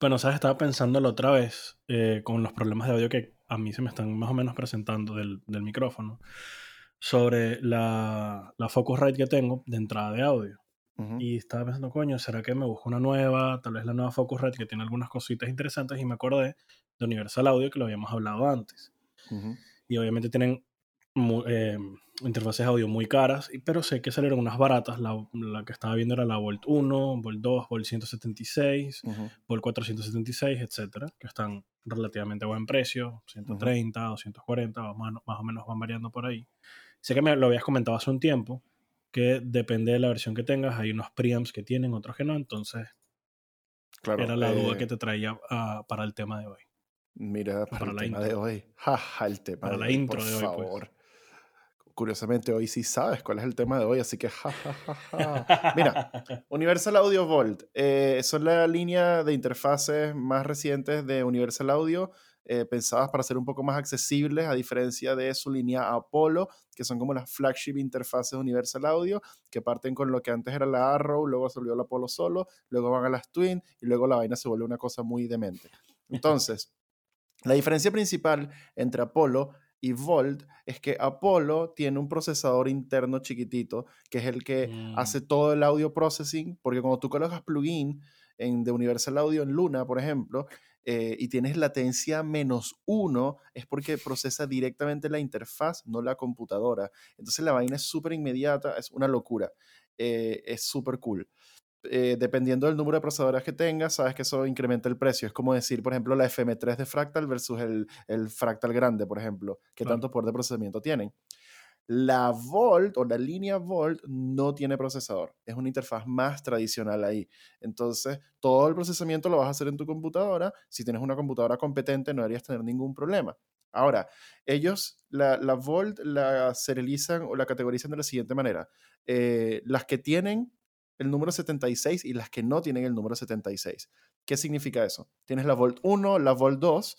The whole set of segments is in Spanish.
Bueno, sabes, estaba pensando la otra vez eh, con los problemas de audio que a mí se me están más o menos presentando del, del micrófono, sobre la, la Focusrite que tengo de entrada de audio. Y estaba pensando, coño, ¿será que me busco una nueva? Tal vez la nueva Focusrite que tiene algunas cositas interesantes y me acordé de Universal Audio que lo habíamos hablado antes. Y obviamente tienen eh, interfaces audio muy caras, pero sé que salieron unas baratas. La, la, que estaba viendo era la Volt 1, Volt 2, Volt 176, Volt 476, etcétera, que están relativamente a buen precio, 130, 240, más, más, o menos van variando por ahí. Sé que me lo habías comentado hace un tiempo, que depende de la versión que tengas, hay unos preamps que tienen, otros que no, entonces claro, era la duda que eh te traía uh, para el tema de hoy. Mira, para, para el tema intro. de hoy. Jaja, el tema para de la hoy, intro por de hoy, favor. pues. Curiosamente, hoy sí sabes cuál es el tema de hoy, así que jajajaja. Mira, Universal Audio Volt eh, son la línea de interfaces más recientes de Universal Audio, eh, pensadas para ser un poco más accesibles, a diferencia de su línea Apollo, que son como las flagship interfaces de Universal Audio, que parten con lo que antes era la Arrow, luego se volvió la Apollo solo, luego van a las Twin y luego la vaina se vuelve una cosa muy demente. Entonces, la diferencia principal entre Apollo y Volt es que Apollo tiene un procesador interno chiquitito, que es el que mm. hace todo el audio processing, porque cuando tú colocas plugin en, de Universal Audio en Luna, por ejemplo, eh, y tienes latencia menos uno, es porque procesa directamente la interfaz, no la computadora. Entonces la vaina es súper inmediata, es una locura. Eh, es súper cool. Eh, dependiendo del número de procesadores que tengas, sabes que eso incrementa el precio. Es como decir, por ejemplo, la FM3 de Fractal versus el, el Fractal grande, por ejemplo, que claro. tanto poder de procesamiento tienen. La Volt o la línea Volt no tiene procesador, es una interfaz más tradicional ahí. Entonces, todo el procesamiento lo vas a hacer en tu computadora. Si tienes una computadora competente, no deberías tener ningún problema. Ahora, ellos la, la Volt la serializan o la categorizan de la siguiente manera. Eh, las que tienen el número 76 y las que no tienen el número 76. ¿Qué significa eso? Tienes la Volt 1, la Volt 2,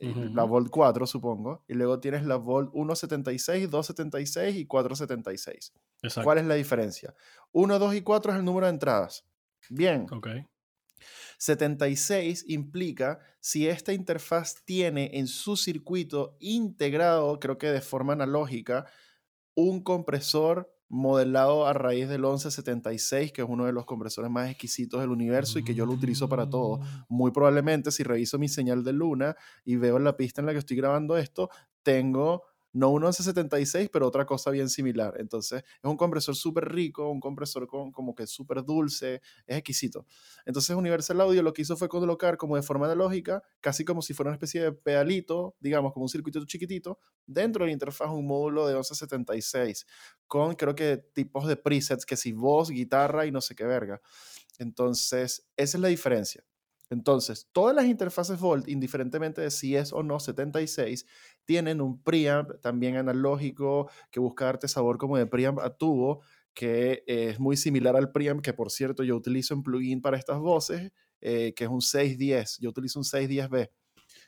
uh -huh. la Volt 4, supongo, y luego tienes la Volt 176, 276 y 476. Exacto. ¿Cuál es la diferencia? 1, 2 y 4 es el número de entradas. Bien. Okay. 76 implica si esta interfaz tiene en su circuito integrado, creo que de forma analógica, un compresor modelado a raíz del 1176, que es uno de los compresores más exquisitos del universo y que yo lo utilizo para todo. Muy probablemente si reviso mi señal de luna y veo la pista en la que estoy grabando esto, tengo no un 1176, pero otra cosa bien similar. Entonces, es un compresor súper rico, un compresor con, como que súper dulce, es exquisito. Entonces, Universal Audio lo que hizo fue colocar como de forma analógica, casi como si fuera una especie de pedalito, digamos, como un circuito chiquitito, dentro de la interfaz un módulo de 1176, con creo que tipos de presets, que si voz, guitarra y no sé qué verga. Entonces, esa es la diferencia. Entonces, todas las interfaces Volt, indiferentemente de si es o no 76, tienen un preamp también analógico que busca darte sabor como de preamp a tubo, que es muy similar al preamp que, por cierto, yo utilizo en plugin para estas voces, eh, que es un 610. Yo utilizo un 610B.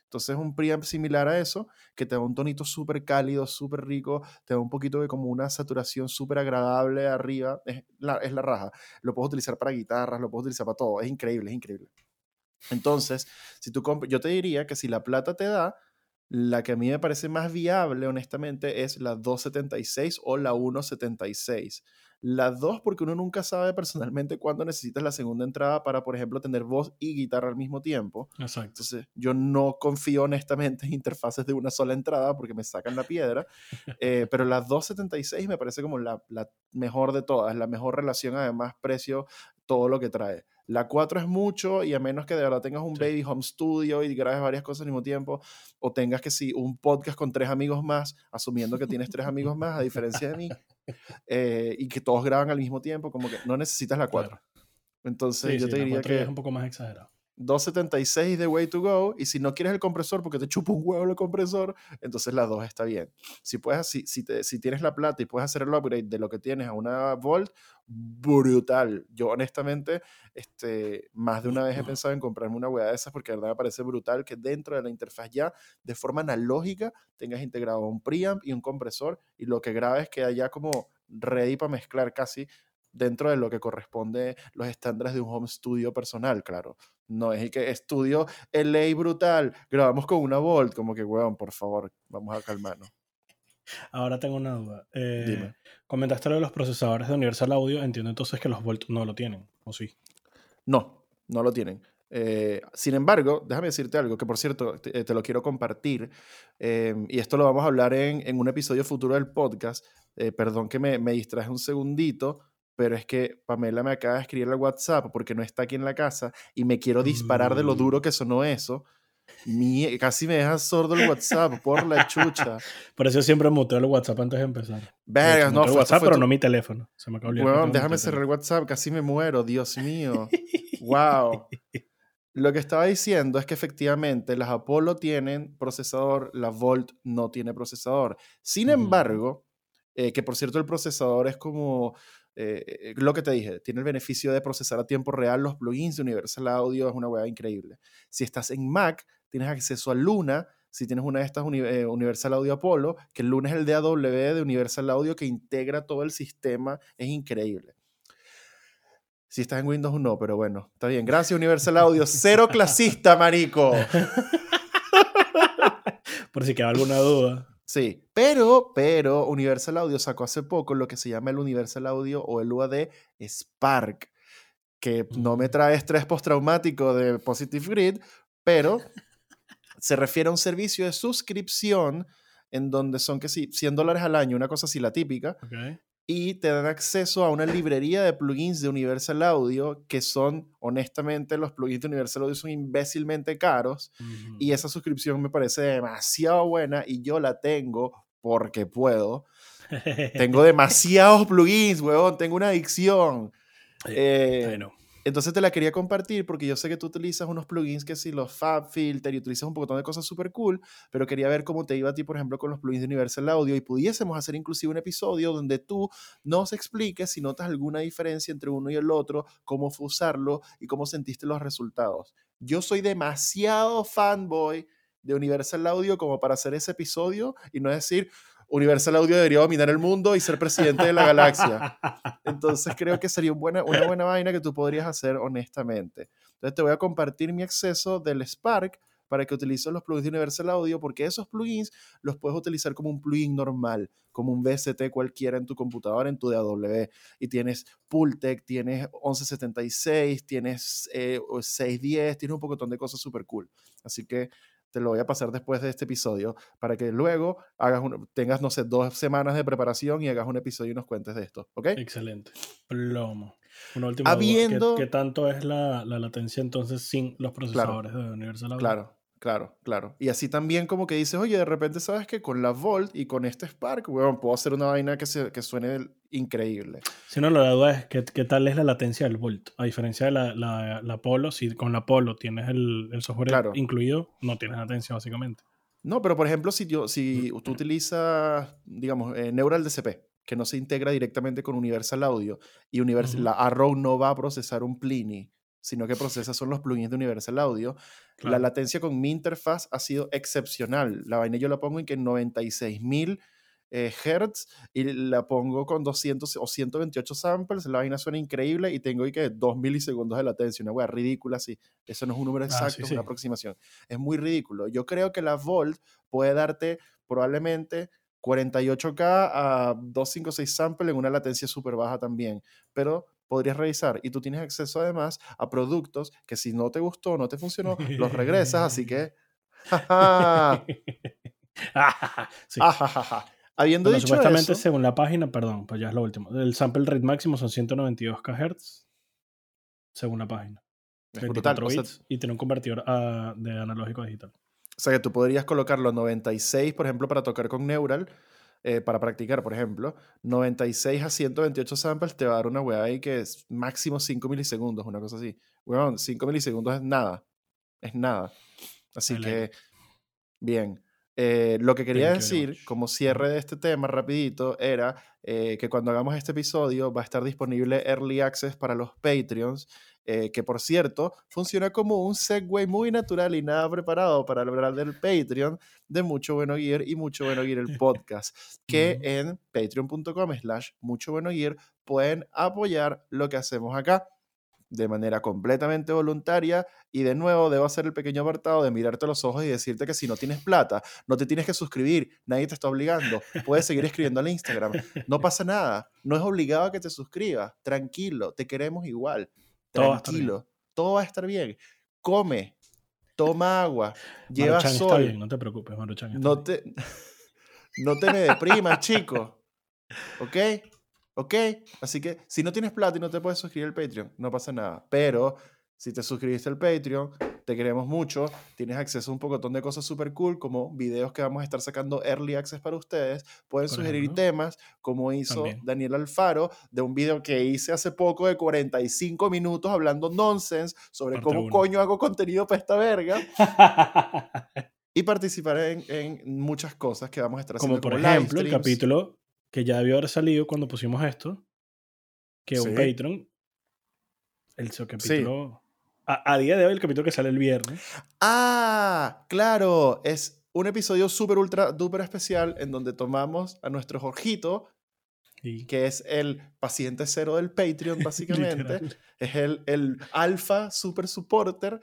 Entonces, un preamp similar a eso, que te da un tonito súper cálido, súper rico, te da un poquito de como una saturación súper agradable arriba. Es la, raja. Lo puedes utilizar para guitarras, lo puedes utilizar para todo. Es increíble, es increíble. Entonces, si tú yo te diría que si la plata te da, la que a mí me parece más viable, honestamente, es la 276 o la 176. La 2 porque uno nunca sabe personalmente cuándo necesitas la segunda entrada para, por ejemplo, tener voz y guitarra al mismo tiempo. Exacto. Entonces, yo no confío honestamente en interfaces de una sola entrada porque me sacan la piedra. eh, pero la 276 me parece como la, la mejor de todas, la mejor relación, además, precio, todo lo que trae. La 4 es mucho y a menos que de verdad tengas un sí. baby home studio y grabes varias cosas al mismo tiempo o tengas que sí, un podcast con tres amigos más, asumiendo que tienes tres amigos más, a diferencia de mí, eh, y que todos graban al mismo tiempo, como que no necesitas la 4. Claro. Entonces sí, yo sí, te diría que... Es un poco más exagerado. 276 de way to go y si no quieres el compresor porque te chupa un huevo el compresor, entonces la 2 está bien. Si, puedes, si, si, te, si tienes la plata y puedes hacer el upgrade de lo que tienes a una Volt, brutal. Yo honestamente, este, más de una vez he pensado en comprarme una hueá de esas porque de verdad me parece brutal que dentro de la interfaz ya, de forma analógica, tengas integrado un preamp y un compresor y lo que grabes queda ya como ready para mezclar casi dentro de lo que corresponde los estándares de un home studio personal, claro. No es el que estudio ley brutal, grabamos con una Volt, como que, weón, por favor, vamos a calmarnos. Ahora tengo una duda. Eh, comentaste lo de los procesadores de Universal Audio, entiendo entonces que los Volt no lo tienen, ¿o sí? No, no lo tienen. Eh, sin embargo, déjame decirte algo que por cierto te, lo quiero compartir em, y esto lo vamos a hablar en, en un episodio futuro del podcast. Eh, perdón que me, me distraje un segundito, pero es que Pamela me acaba de escribir al WhatsApp porque no está aquí en la casa y me quiero disparar de lo mm. duro que sonó eso. Mi, casi me deja sordo el WhatsApp por la chucha. Por eso siempre muteo el WhatsApp antes de empezar. Vergas, no, fue, WhatsApp, pero no mi teléfono. Se me acabó déjame cerrar el WhatsApp, casi me muero, Dios mío. wow. Lo que estaba diciendo es que efectivamente las Apollo tienen procesador, la Volt no tiene procesador. Sin embargo, eh, que por cierto el procesador es como eh, eh, lo que te dije, tiene el beneficio de procesar a tiempo real los plugins de Universal Audio, es una hueá increíble. Si estás en Mac, tienes acceso a Luna, si tienes una de estas Universal Audio Apollo, que el Luna es el DAW de Universal Audio que integra todo el sistema, es increíble. Si estás en Windows, no, pero bueno, está bien. Gracias, Universal Audio. Cero clasista, marico. Por si queda alguna duda. Sí, pero, pero Universal Audio sacó hace poco lo que se llama el Universal Audio o el UAD Spark, que no me trae estrés postraumático de Positive Grid, pero se refiere a un servicio de suscripción en donde son que sí, 100 dólares al año, una cosa así la típica, y te dan acceso a una librería de plugins de Universal Audio que son, honestamente, los plugins de Universal Audio son imbécilmente caros y esa suscripción me parece demasiado buena y yo la tengo porque puedo. tengo demasiados plugins, weón, tengo una adicción. Eh, bueno. Entonces te la quería compartir porque yo sé que tú utilizas unos plugins que sí, los FabFilter y utilizas un montón de cosas súper cool, pero quería ver cómo te iba a ti, por ejemplo, con los plugins de Universal Audio y pudiésemos hacer inclusive un episodio donde tú nos expliques si notas alguna diferencia entre uno y el otro, cómo fue usarlo y cómo sentiste los resultados. Yo soy demasiado fanboy de Universal Audio como para hacer ese episodio y no decir, Universal Audio debería dominar el mundo y ser presidente de la galaxia. Entonces creo que sería una buena, vaina que tú podrías hacer honestamente. Entonces te voy a compartir mi acceso del Spark para que utilices los plugins de Universal Audio, porque esos plugins los puedes utilizar como un plugin normal, como un VST cualquiera en tu computadora, en tu DAW. Y tienes Pultec, tienes 1176, tienes 610, eh, tienes un poco de cosas súper cool. Así que te lo voy a pasar después de este episodio para que luego hagas tengas, no sé, dos semanas de preparación y hagas un episodio y nos cuentes de esto, ¿ok? Excelente. Plomo. Una última Habiendo... ¿Qué, tanto es la, latencia entonces sin los procesadores de Universal Audio? Claro, Claro, claro. Y así también como que dices, oye, de repente sabes que con la Volt y con este Spark, bueno, puedo hacer una vaina que, se, que suene increíble. Si no, la duda es ¿qué, qué tal es la latencia del Volt. A diferencia de la, la, la Polo, si con la Polo tienes el, el software incluido, no tienes latencia básicamente. No, pero por ejemplo, si, yo, si tú utilizas, digamos, eh, Neural DCP, que no se integra directamente con Universal Audio, y Universal, la Arrow no va a procesar un Plini, sino que procesa son los plugins de Universal Audio. La latencia con mi interfaz ha sido excepcional. La vaina yo la pongo en que 96.000 eh, Hz y la pongo con 200 o 128 samples. La vaina suena increíble y tengo ahí que 2 milisegundos de latencia. Una wea ridícula, sí. Eso no es un número ah, exacto, es una aproximación. Es muy ridículo. Yo creo que la Volt puede darte probablemente 48K a 256 samples en una latencia súper baja también. Pero podrías revisar y tú tienes acceso además a productos que si no te gustó, no te funcionó, los regresas, así que... sí. Habiendo dicho supuestamente según la página, perdón, pues ya es lo último. El sample rate máximo son 192 kHz según la página. Es brutal, bits y tiene un convertidor ah, de analógico a digital. O sea que tú podrías colocarlo a 96, por ejemplo, para tocar con Neural eh, para practicar, por ejemplo, 96 a 128 samples te va a dar una weá ahí que es máximo 5 milisegundos, una cosa así. Weón, 5 milisegundos es nada. Es nada. Así que, bien. Eh, lo que quería decir, como cierre de este tema rapidito, era eh, que cuando hagamos este episodio va a estar disponible Early Access para los Patreons eh, que por cierto funciona como un segue muy natural y nada preparado para hablar del Patreon de Mucho Bueno Gear y Mucho Bueno Gear el podcast, que en patreon.com slash Mucho Bueno Gear pueden apoyar lo que hacemos acá de manera completamente voluntaria y de nuevo debo hacer el pequeño apartado de mirarte a los ojos y decirte que si no tienes plata, no te tienes que suscribir, nadie te está obligando, puedes seguir escribiendo al Instagram, no pasa nada, no es obligado a que te suscribas, tranquilo, te queremos igual, tranquilo, todo va a estar bien, come, toma agua, lleva sol. Está bien, no te preocupes, Maruchan. No te, no te me deprimas, chico, ¿ok? ¿Ok? Así que si no tienes plata y no te puedes suscribir al Patreon, no pasa nada. Pero si te suscribiste al Patreon, te queremos mucho. Tienes acceso a un pocotón de cosas súper cool, como videos que vamos a estar sacando early access para ustedes. Pueden sugerir temas, como hizo Daniel Alfaro, de un video que hice hace poco de 45 minutos hablando nonsense sobre cómo coño hago contenido para esta verga. y participar en, en, muchas cosas que vamos a estar haciendo. Como por ejemplo el capítulo que ya debió haber salido cuando pusimos esto, que un Patreon, el capítulo... A, día de hoy, el capítulo que sale el viernes. Ah, claro, es un episodio súper, ultra, duper especial en donde tomamos a nuestro Jorgito, que es el paciente cero del Patreon, básicamente. es el, el alfa super supporter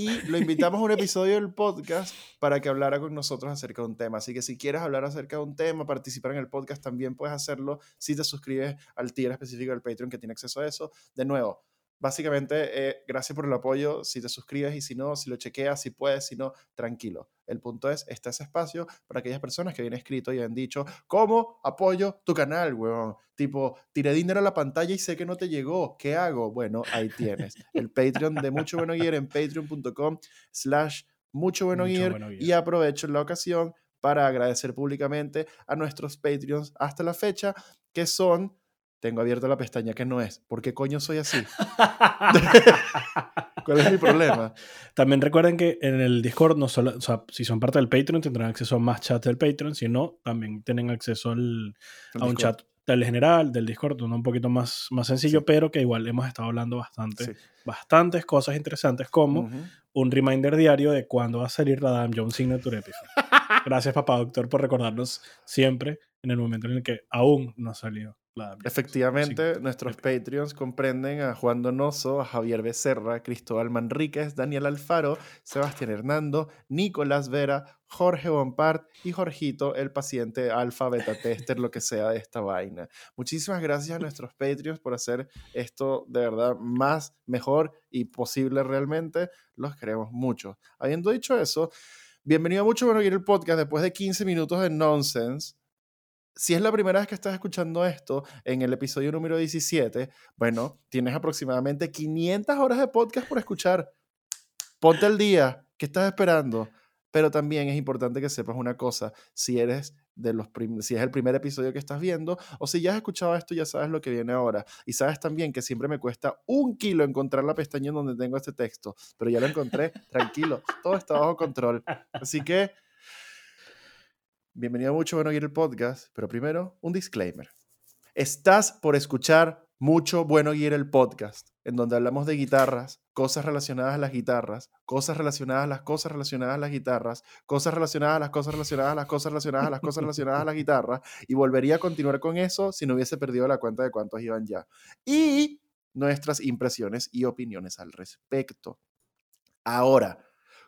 y lo invitamos a un episodio del podcast para que hablara con nosotros acerca de un tema. Así que si quieres hablar acerca de un tema, participar en el podcast, también puedes hacerlo si te suscribes al tier específico del Patreon que tiene acceso a eso. De nuevo, básicamente, eh, gracias por el apoyo. Si te suscribes y si no, si lo chequeas, si puedes, si no, tranquilo. El punto es, está ese espacio para aquellas personas que habían escrito y han dicho, ¿cómo apoyo tu canal, weón? Tipo, tiré dinero a la pantalla y sé que no te llegó. ¿Qué hago? Bueno, ahí tienes. El Patreon de Mucho Bueno Gear en patreon.com slash Mucho Bueno Gear. Y aprovecho la ocasión para agradecer públicamente a nuestros Patreons hasta la fecha, que son tengo abierta la pestaña que no es. ¿Por qué coño soy así? ¿Cuál es mi problema? También recuerden que en el Discord, no solo, o sea, si son parte del Patreon, tendrán acceso a más chats del Patreon. Si no, también tienen acceso al, a un chat del general, del Discord, uno un poquito más, más sencillo, pero que igual hemos estado hablando bastante, bastantes cosas interesantes, como un reminder diario de cuándo va a salir la Adam Jones Signature Episode. Gracias, papá doctor, por recordarnos siempre en el momento en el que aún no ha salido. Efectivamente, nuestros Patreons comprenden a Juan Donoso, a Javier Becerra, Cristóbal Manríquez, Daniel Alfaro, Sebastián Hernando, Nicolás Vera, Jorge Bompard y Jorgito, el paciente alfa, beta tester, lo que sea de esta vaina. Muchísimas gracias a nuestros Patreons por hacer esto de verdad más, mejor y posible realmente. Los queremos mucho. Habiendo dicho eso, bienvenido a Mucho Bueno el podcast después de 15 minutos de nonsense si es la primera vez que estás escuchando esto, en el episodio número 17, bueno, tienes aproximadamente 500 horas de podcast por escuchar. Ponte al día, ¿qué estás esperando? Pero también es importante que sepas una cosa, si eres de los si es el primer episodio que estás viendo o si ya has escuchado esto ya sabes lo que viene ahora y sabes también que siempre me cuesta un kilo encontrar la pestaña en donde tengo este texto, pero ya lo encontré, tranquilo, todo está bajo control. Así que Bienvenido a Mucho Bueno Gear el podcast, pero primero un disclaimer. Estás por escuchar Mucho Bueno Gear el podcast, en donde hablamos de guitarras, cosas relacionadas a las guitarras, cosas relacionadas a las cosas relacionadas a las guitarras, cosas relacionadas a las cosas relacionadas a las cosas relacionadas a las cosas relacionadas a las guitarras, y volvería a continuar con eso si no hubiese perdido la cuenta de cuántos iban ya. Y nuestras impresiones y opiniones al respecto. Ahora,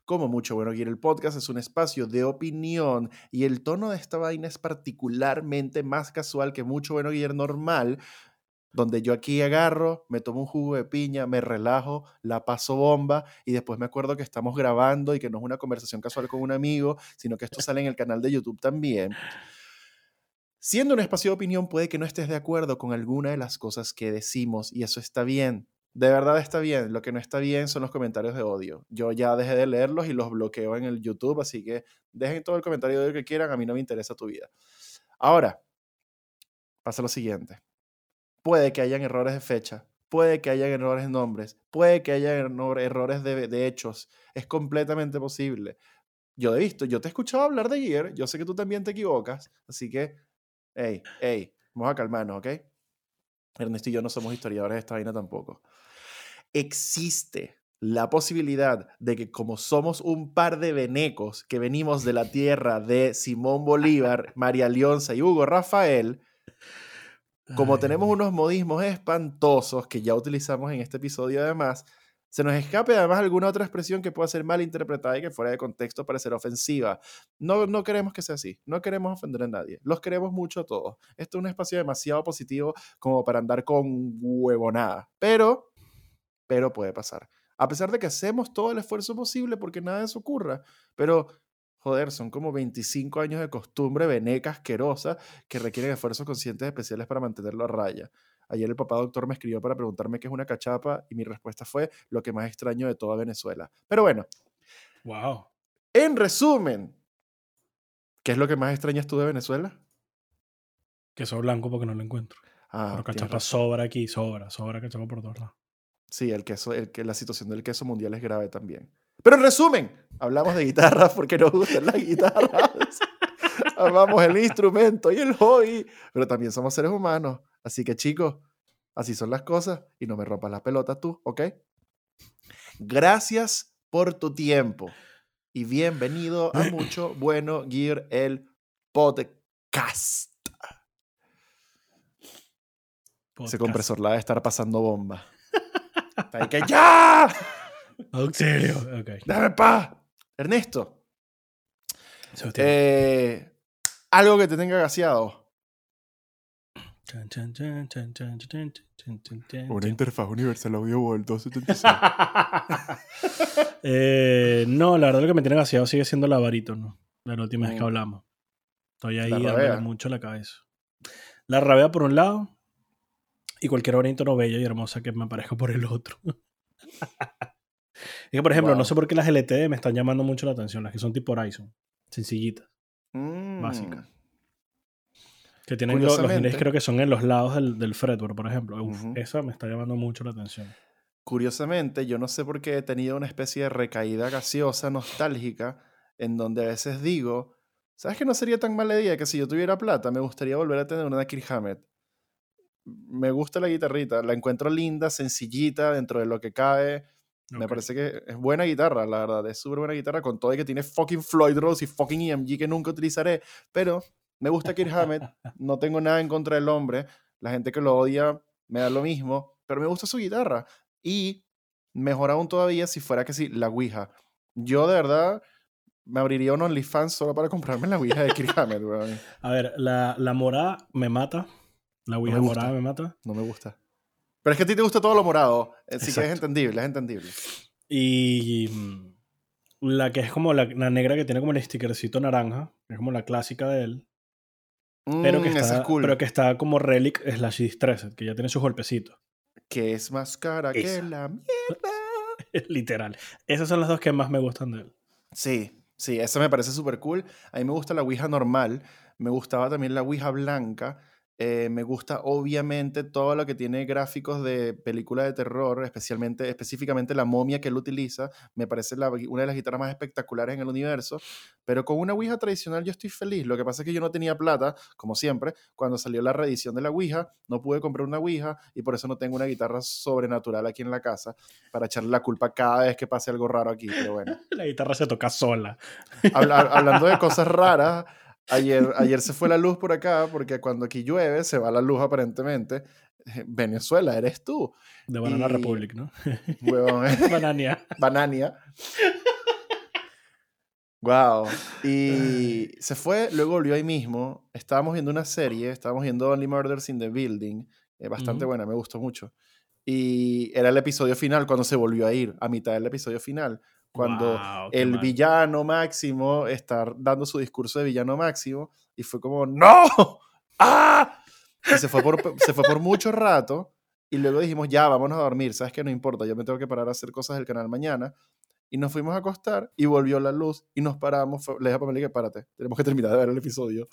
como Mucho Bueno Gear, el podcast es un espacio de opinión y el tono de esta vaina es particularmente más casual que Mucho Bueno Gear normal, donde yo aquí agarro, me tomo un jugo de piña, me relajo, la paso bomba y después me acuerdo que estamos grabando y que no es una conversación casual con un amigo, sino que esto sale en el canal de YouTube también. Siendo un espacio de opinión, puede que no estés de acuerdo con alguna de las cosas que decimos y eso está bien. De verdad está bien. Lo que no está bien son los comentarios de odio. Yo ya dejé de leerlos y los bloqueo en el YouTube, así que dejen todo el comentario de odio que quieran. A mí no me interesa tu vida. Ahora, pasa lo siguiente. Puede que hayan errores de fecha, puede que hayan errores de nombres, puede que haya errores de, hechos. Es completamente posible. Yo he visto, yo te he escuchado hablar de Gear, yo sé que tú también te equivocas, así que, hey, hey, vamos a calmarnos, ¿ok? Ernesto y yo no somos historiadores de esta vaina tampoco existe la posibilidad de que como somos un par de venecos que venimos de la tierra de Simón Bolívar, María Leonza y Hugo Rafael, como Ay, tenemos no. unos modismos espantosos que ya utilizamos en este episodio además, se nos escape además alguna otra expresión que pueda ser mal interpretada y que fuera de contexto parecer ofensiva. No, no queremos que sea así, no queremos ofender a nadie, los queremos mucho a todos. Esto es un espacio demasiado positivo como para andar con huevonada, pero, pero puede pasar. A pesar de que hacemos todo el esfuerzo posible porque nada de eso ocurra, pero joder, son como 25 años de costumbre veneca asquerosa que requieren esfuerzos conscientes especiales para mantenerlo a raya. Ayer el papá doctor me escribió para preguntarme qué es una cachapa y mi respuesta fue lo que más extraño de toda Venezuela. Pero bueno, Wow. en resumen, ¿qué es lo que más extrañas tú de Venezuela? Queso blanco porque no lo encuentro. Ah, Pero cachapa sobra aquí, sobra, sobra cachapa por todos lados. Sí, el queso, el, que la situación del queso mundial es grave también. Pero en resumen, hablamos de guitarras porque nos gustan las guitarras. Amamos el instrumento y el hobby, pero también somos seres humanos. Así que chicos, así son las cosas y no me rompas las pelotas tú, ¿ok? Gracias por tu tiempo y bienvenido a Mucho Bueno Gear, el podcast. Ese compresor la de estar pasando bomba. Que ¡Ya! Auxilio. Ok. ¡Déjame en paz! Ernesto, eh, algo que te tenga gaseado. Una interfaz universal audio World 276. no, la verdad lo que me tiene gaseado sigue siendo la barítono. La última vez que mm. hablamos. Estoy ahí dándole mucho la cabeza. La rabea por un lado y cualquier barítono bella y hermosa que me aparezca por el otro. es que, por ejemplo, no sé por qué las LTD me están llamando mucho la atención, las que son tipo Horizon. Sencillitas. Mm. Básica. que tienen lo- los delays creo que son en los lados del, del fretboard, por ejemplo. Uf, Ujú. Esa me está llamando mucho la atención. Curiosamente, yo no sé por qué he tenido una especie de recaída gaseosa nostálgica en donde a veces digo, ¿sabes que no sería tan mala idea que si yo tuviera plata me gustaría volver a tener una Kirk Hammett? Me gusta la guitarrita, la encuentro linda, sencillita, dentro de lo que cabe. Me parece que es buena guitarra, la verdad. Es súper buena guitarra con todo y que tiene fucking Floyd Rose y fucking EMG que nunca utilizaré. Pero me gusta Kirk Hammett. No tengo nada en contra del hombre. La gente que lo odia me da lo mismo. Pero me gusta su guitarra. Y mejor aún todavía si fuera que sí, la Ouija. Yo de verdad me abriría un OnlyFans solo para comprarme la Ouija de Kirk Hammett. A ver, la, la morada me mata. La Ouija gusta. morada me mata. No me gusta. Pero es que a ti te gusta todo lo morado. Así que es entendible, es entendible. Y mm, la que es como la, la negra que tiene como el stickercito naranja, que es como la clásica de él, pero que, Mm, está, es cool. pero que está como relic slash distressed, que ya tiene sus golpecitos. que es más cara que la mierda. Literal. Esas son las dos que más me gustan de él. Sí, sí, esa me parece súper cool. A mí me gusta la Ouija normal, me gustaba también la Ouija blanca, eh, me gusta obviamente todo lo que tiene gráficos de película de terror, especialmente, específicamente la momia que él utiliza, me parece la- una de las guitarras más espectaculares en el universo, pero con una Ouija tradicional yo estoy feliz. Lo que pasa es que yo no tenía plata, como siempre, cuando salió la reedición de la Ouija, no pude comprar una Ouija y por eso no tengo una guitarra sobrenatural aquí en la casa para echarle la culpa cada vez que pase algo raro aquí, pero bueno. La guitarra se toca sola. Habla- hablando de cosas raras, ayer, ayer se fue la luz por acá porque cuando aquí llueve se va la luz aparentemente. Venezuela, eres tú. De Banana Y- Republic, ¿no? Huevón, Banania. Banania. Wow. Y se fue, luego volvió ahí mismo. Estábamos viendo una serie, estábamos viendo Only Murders in the Building. eh, bastante Ujú. buena, me gustó mucho. Y era el episodio final cuando se volvió a ir, a mitad del episodio final. Cuando Wow, el mal. villano máximo está dando su discurso de villano máximo y fue como ¡No! ¡Ah! Y se fue por, se fue por mucho rato y luego dijimos ya, vámonos a dormir, sabes que no importa, yo me tengo que parar a hacer cosas del canal mañana y nos fuimos a acostar y volvió la luz y nos paramos, le dije a Pamela que párate, tenemos que terminar de ver el episodio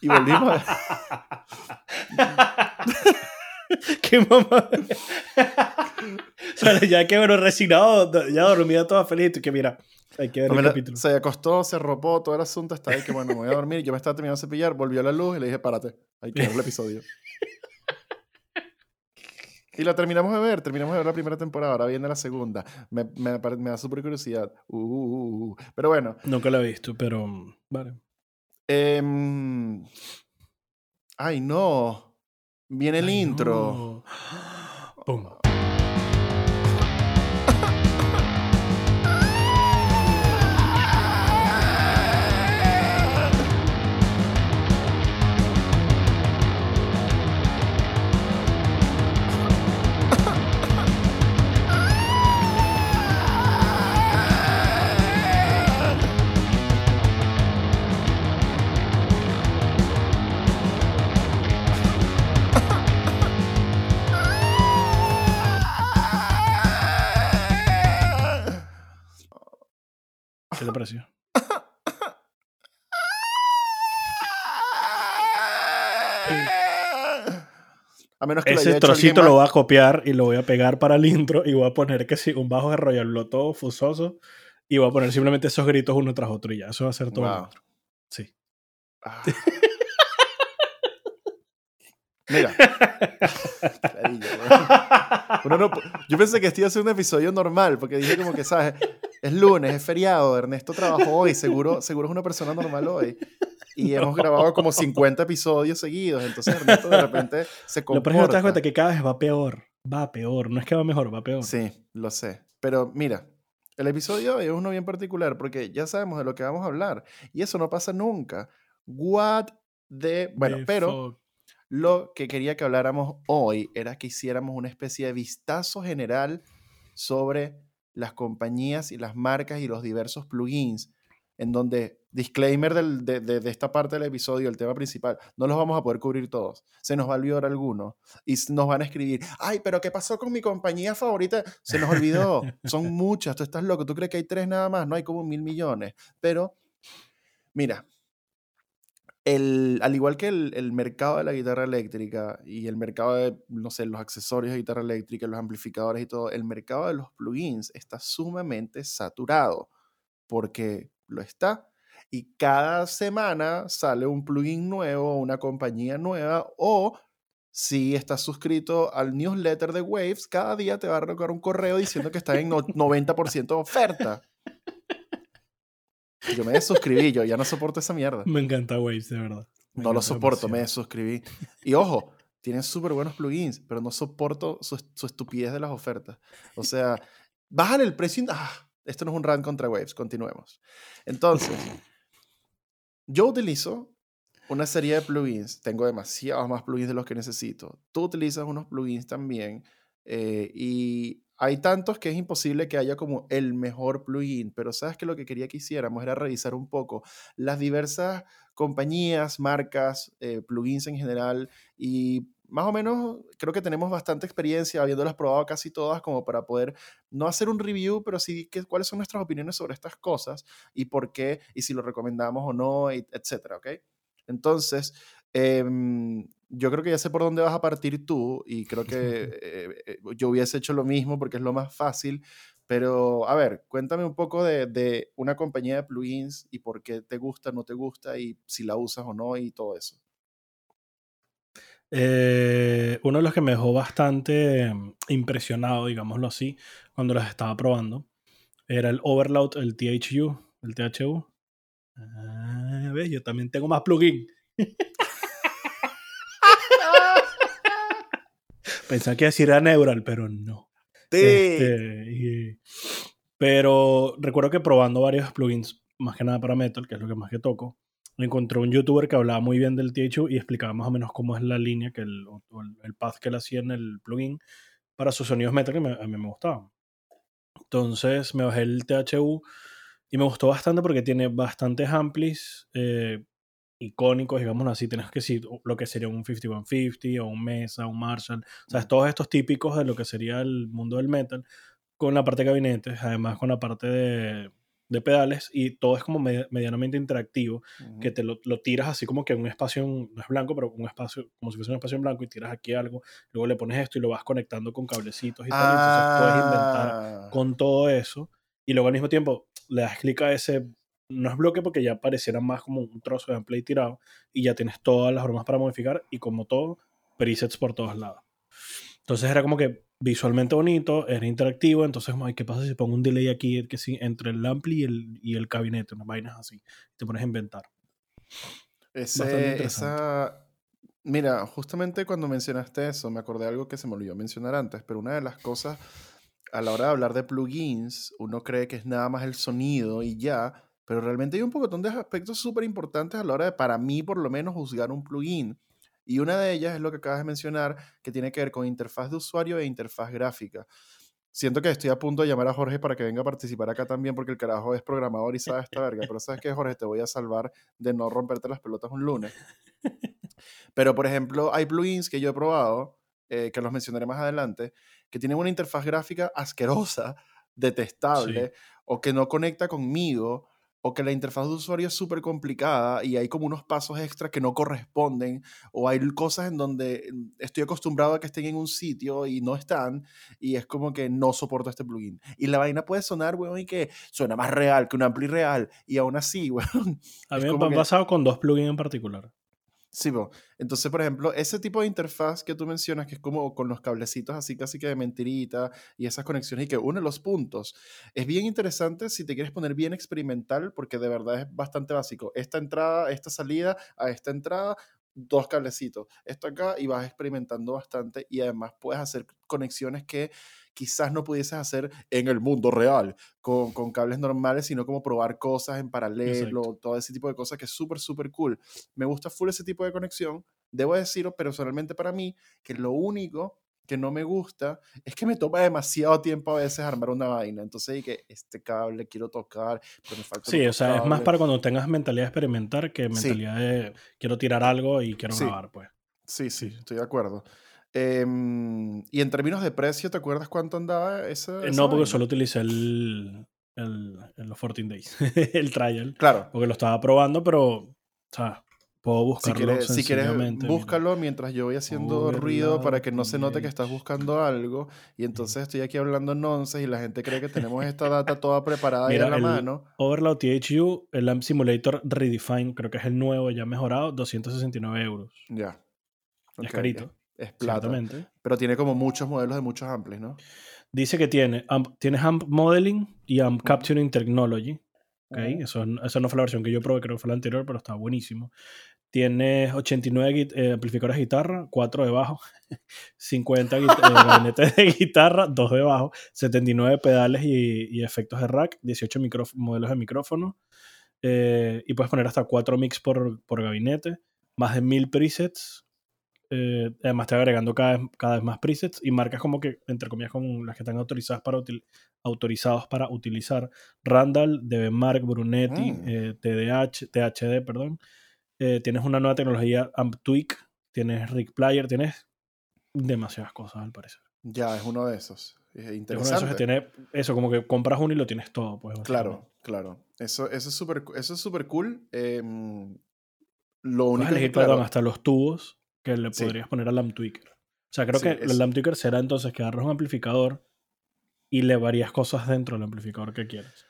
y volvimos a... Qué mamá. o sea, ya que bueno, resignado, ya dormida toda feliz. Tú que mira, hay que ver el Pamela capítulo. se acostó, se arropó, todo el asunto está ahí que bueno, me voy a dormir, yo me estaba terminando de cepillar, volvió la luz y le dije párate, hay que ver el episodio. Y la terminamos de ver, terminamos de ver la primera temporada, ahora viene la segunda. Me, me, me da súper curiosidad. Uh, uh, uh, uh. Pero bueno, Nunca lo he visto, pero mm, vale. em, ay no, Viene el Ay, intro. no. Pum. ¿Qué te pareció? A menos que Ese trocito lo voy a copiar y lo voy a pegar para el intro y voy a poner que sí, un bajo de Royal todo fusoso y voy a poner simplemente esos gritos uno tras otro y ya. Eso va a ser todo. Wow. Sí. Ah. Mira. Uno no yo pensé que este iba a ser un episodio normal, porque dije como que, ¿sabes? Es lunes, es feriado, Ernesto trabajó hoy, seguro, seguro es una persona normal hoy. Y hemos grabado como 50 episodios seguidos, entonces Ernesto de repente se Lo comporta. que no te das cuenta que cada vez va peor. Va peor. No es que va mejor, va peor. Sí, lo sé. Pero mira, el episodio de hoy es uno bien particular porque ya sabemos de lo que vamos a hablar. Y eso no pasa nunca. What the... Bueno, The pero fuck. lo que quería que habláramos hoy era que hiciéramos una especie de vistazo general sobre las compañías y las marcas y los diversos plugins, en donde, disclaimer del- de, de- de esta parte del episodio, el tema principal, no los vamos a poder cubrir todos, se nos va a olvidar alguno y nos van a escribir, ay, pero ¿qué pasó con mi compañía favorita? Se nos olvidó, son muchas, tú estás loco, tú crees que hay tres nada más, no hay como mil millones, pero mira, el, al igual que el, el mercado de la guitarra eléctrica y el mercado de, no sé, los accesorios de guitarra eléctrica, los amplificadores y todo, el mercado de los plugins está sumamente saturado porque lo está. Y cada semana sale un plugin nuevo, una compañía nueva o si estás suscrito al newsletter de Waves, cada día te va a recoger un correo diciendo que está en no- 90% de oferta. Yo me desuscribí, yo ya no soporto esa mierda. Me encanta Waves, de verdad. Me No lo soporto, me desuscribí. Y ojo, tienen súper buenos plugins, pero no soporto su, su estupidez de las ofertas. O sea, bajan el precio y... ah, esto no es un rant contra Waves, continuemos. Entonces, yo utilizo una serie de plugins, tengo demasiados más plugins de los que necesito. Tú utilizas unos plugins también eh, y hay tantos que es imposible que haya como el mejor plugin, pero sabes que lo que quería que hiciéramos era revisar un poco las diversas compañías, marcas, eh, plugins en general y más o menos creo que tenemos bastante experiencia habiéndolas probado casi todas como para poder no hacer un review, pero sí que, cuáles son nuestras opiniones sobre estas cosas y por qué y si lo recomendamos o no, etcétera, ¿ok? Entonces, em, yo creo que ya sé por dónde vas a partir tú y creo que eh, eh, yo hubiese hecho lo mismo porque es lo más fácil, pero a ver, cuéntame un poco de, de una compañía de plugins y por qué te gusta, no te gusta y si la usas o no y todo eso. Eh, uno de los que me dejó bastante mm, impresionado, digámoslo así, cuando los estaba probando, era el Overload, el THU, el THU. Ah, ¿ves? Yo también tengo más plugin. Pensaba que iba a decir era Neural, pero no. Este, y- pero recuerdo que probando varios plugins, más que nada para Metal, que es lo que más que toco, encontré un youtuber que hablaba muy bien del THU y explicaba más o menos cómo es la línea, que el, o- o el, el path que él hacía en el plugin para sus sonidos metal que me- a mí me gustaban. Entonces me bajé el THU y me gustó bastante porque tiene bastantes amplis eh, icónicos, digamos así. Tienes que decir lo que sería un 5150 o un Mesa, un Marshall. O sea, todos estos típicos de lo que sería el mundo del metal con la parte de gabinetes, además con la parte de, de pedales y todo es como me- medianamente interactivo Ujú. que te lo, lo tiras así como que en un espacio, en- no es blanco, pero un espacio, como si fuese un espacio en blanco y tiras aquí algo, luego le pones esto y lo vas conectando con cablecitos y tal, y entonces puedes inventar Ah, con todo eso y luego al mismo tiempo le das clic a ese, no es bloque porque ya pareciera más como un trozo de gameplay tirado y ya tienes todas las formas para modificar y como todo, presets por todos lados. Entonces era como que visualmente bonito, era interactivo, entonces, ay, ¿qué pasa si pongo un delay aquí que sí, entre el ampli y el, y el gabinete? Unas vainas así. Te pones a inventar. ese- esa, Mira, justamente cuando mencionaste eso, me acordé de algo que se me olvidó mencionar antes, pero una de las cosas a la hora de hablar de plugins, uno cree que es nada más el sonido y ya, pero realmente hay un poco de aspectos súper importantes a la hora de, para mí por lo menos, juzgar un plugin. Y una de ellas es lo que acabas de mencionar, que tiene que ver con interfaz de usuario e interfaz gráfica. Siento que estoy a punto de llamar a Jorge para que venga a participar acá también, porque el carajo es programador y sabe esta verga. Pero sabes que, Jorge, te voy a salvar de no romperte las pelotas un lunes. Pero, por ejemplo, hay plugins que yo he probado, eh, que los mencionaré más adelante, que tienen una interfaz gráfica asquerosa, detestable, o que no conecta conmigo, o que la interfaz de usuario es súper complicada y hay como unos pasos extra que no corresponden, o hay cosas en donde mm, estoy acostumbrado a que estén en un sitio y no están, y es como que no soporto este plugin. Y la vaina puede sonar, weón, y que suena más real que un ampli real, y aún así, weón. A mí me ha pasado con dos plugins en particular. Sí, entonces, por ejemplo, ese tipo de interfaz que tú mencionas, que es como con los cablecitos así casi que de mentirita y esas conexiones y que une los puntos, es bien interesante si te quieres poner bien experimental, porque de verdad es bastante básico. Esta entrada, esta salida, a esta entrada, dos cablecitos. Esto acá y vas experimentando bastante y además puedes hacer conexiones que quizás no pudieses hacer en el mundo real con, con cables normales, sino como probar cosas en paralelo, todo ese tipo de cosas que es súper, súper cool. Me gusta full ese tipo de conexión. Debo decirlo personalmente para mí que lo único que no me gusta es que me toma demasiado tiempo a veces armar una vaina. Entonces, y que este cable quiero tocar, pero me falta Sí, o sea, es más para cuando tengas mentalidad de experimentar que mentalidad de quiero tirar algo y quiero grabar, pues. Sí, sí, estoy de acuerdo. Em, y en términos de precio, ¿te acuerdas cuánto andaba ese? Eh, no, porque solo utilicé el, el, los 14 days, el trial. Claro. Porque lo estaba probando, pero, o sea, puedo buscarlo. Si quieres, si búscalo mientras yo voy haciendo ruido para que no se note que estás buscando algo. Y entonces estoy aquí hablando nonsense y la gente cree que tenemos esta data toda preparada Mira, en la mano. Overload THU, el AMP Simulator Redefine, creo que es el nuevo, ya mejorado, 269 euros. Ya. es carito es plata. Pero tiene como muchos modelos de muchos amplis, ¿no? Dice que tiene, AMP, tiene AMP Modeling y AMP Capturing Technology. Okay. Eso, esa no fue la versión que yo probé, creo que fue la anterior, pero está buenísimo. Tiene 89 eh, amplificadores de guitarra, 4 de bajo, 50 eh, gabinetes de guitarra, 2 de bajo, 79 pedales y, efectos de rack, 18 modelos de micrófono. Eh, y puedes poner hasta 4 mix por, por gabinete, más de 1000 presets, eh, además te agregando cada vez, cada vez más presets y marcas como que, entre comillas, como las que están autorizadas para autorizados para utilizar Randall, DBMark, Brunetti, TDH, mm. eh, THD, perdón. Eh, tienes una nueva tecnología AmpTweak, tienes Rick Player, tienes demasiadas cosas al parecer. Ya, es uno de esos. Es interesante. uno de esos que tiene eso, como que compras uno y lo tienes todo. Pues, claro, claro. Eso, eso es súper eso es cool. Em, lo único que, claro, hasta los tubos que le podrías poner al lamp tweaker. O sea, creo que el lamp tweaker será entonces que agarras un amplificador y le varías cosas dentro del amplificador que quieres.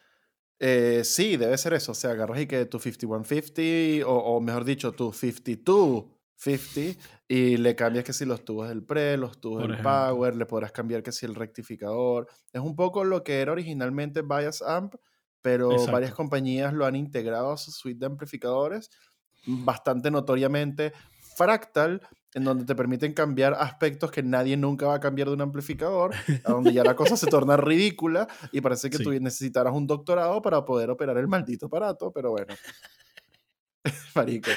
Eh, sí, debe ser eso. O sea, agarras y que tu 5150 o, o mejor dicho, tu 5250 y le cambias que si los tubos del pre, los tubos del power, le podrás cambiar que si el rectificador. Es un poco lo que era originalmente Bias Amp, pero varias compañías lo han integrado a su suite de amplificadores bastante notoriamente fractal, en donde te permiten cambiar aspectos que nadie nunca va a cambiar de un amplificador, a donde ya la cosa se torna ridícula y parece que tú necesitarás un doctorado para poder operar el maldito aparato, pero bueno. Marico.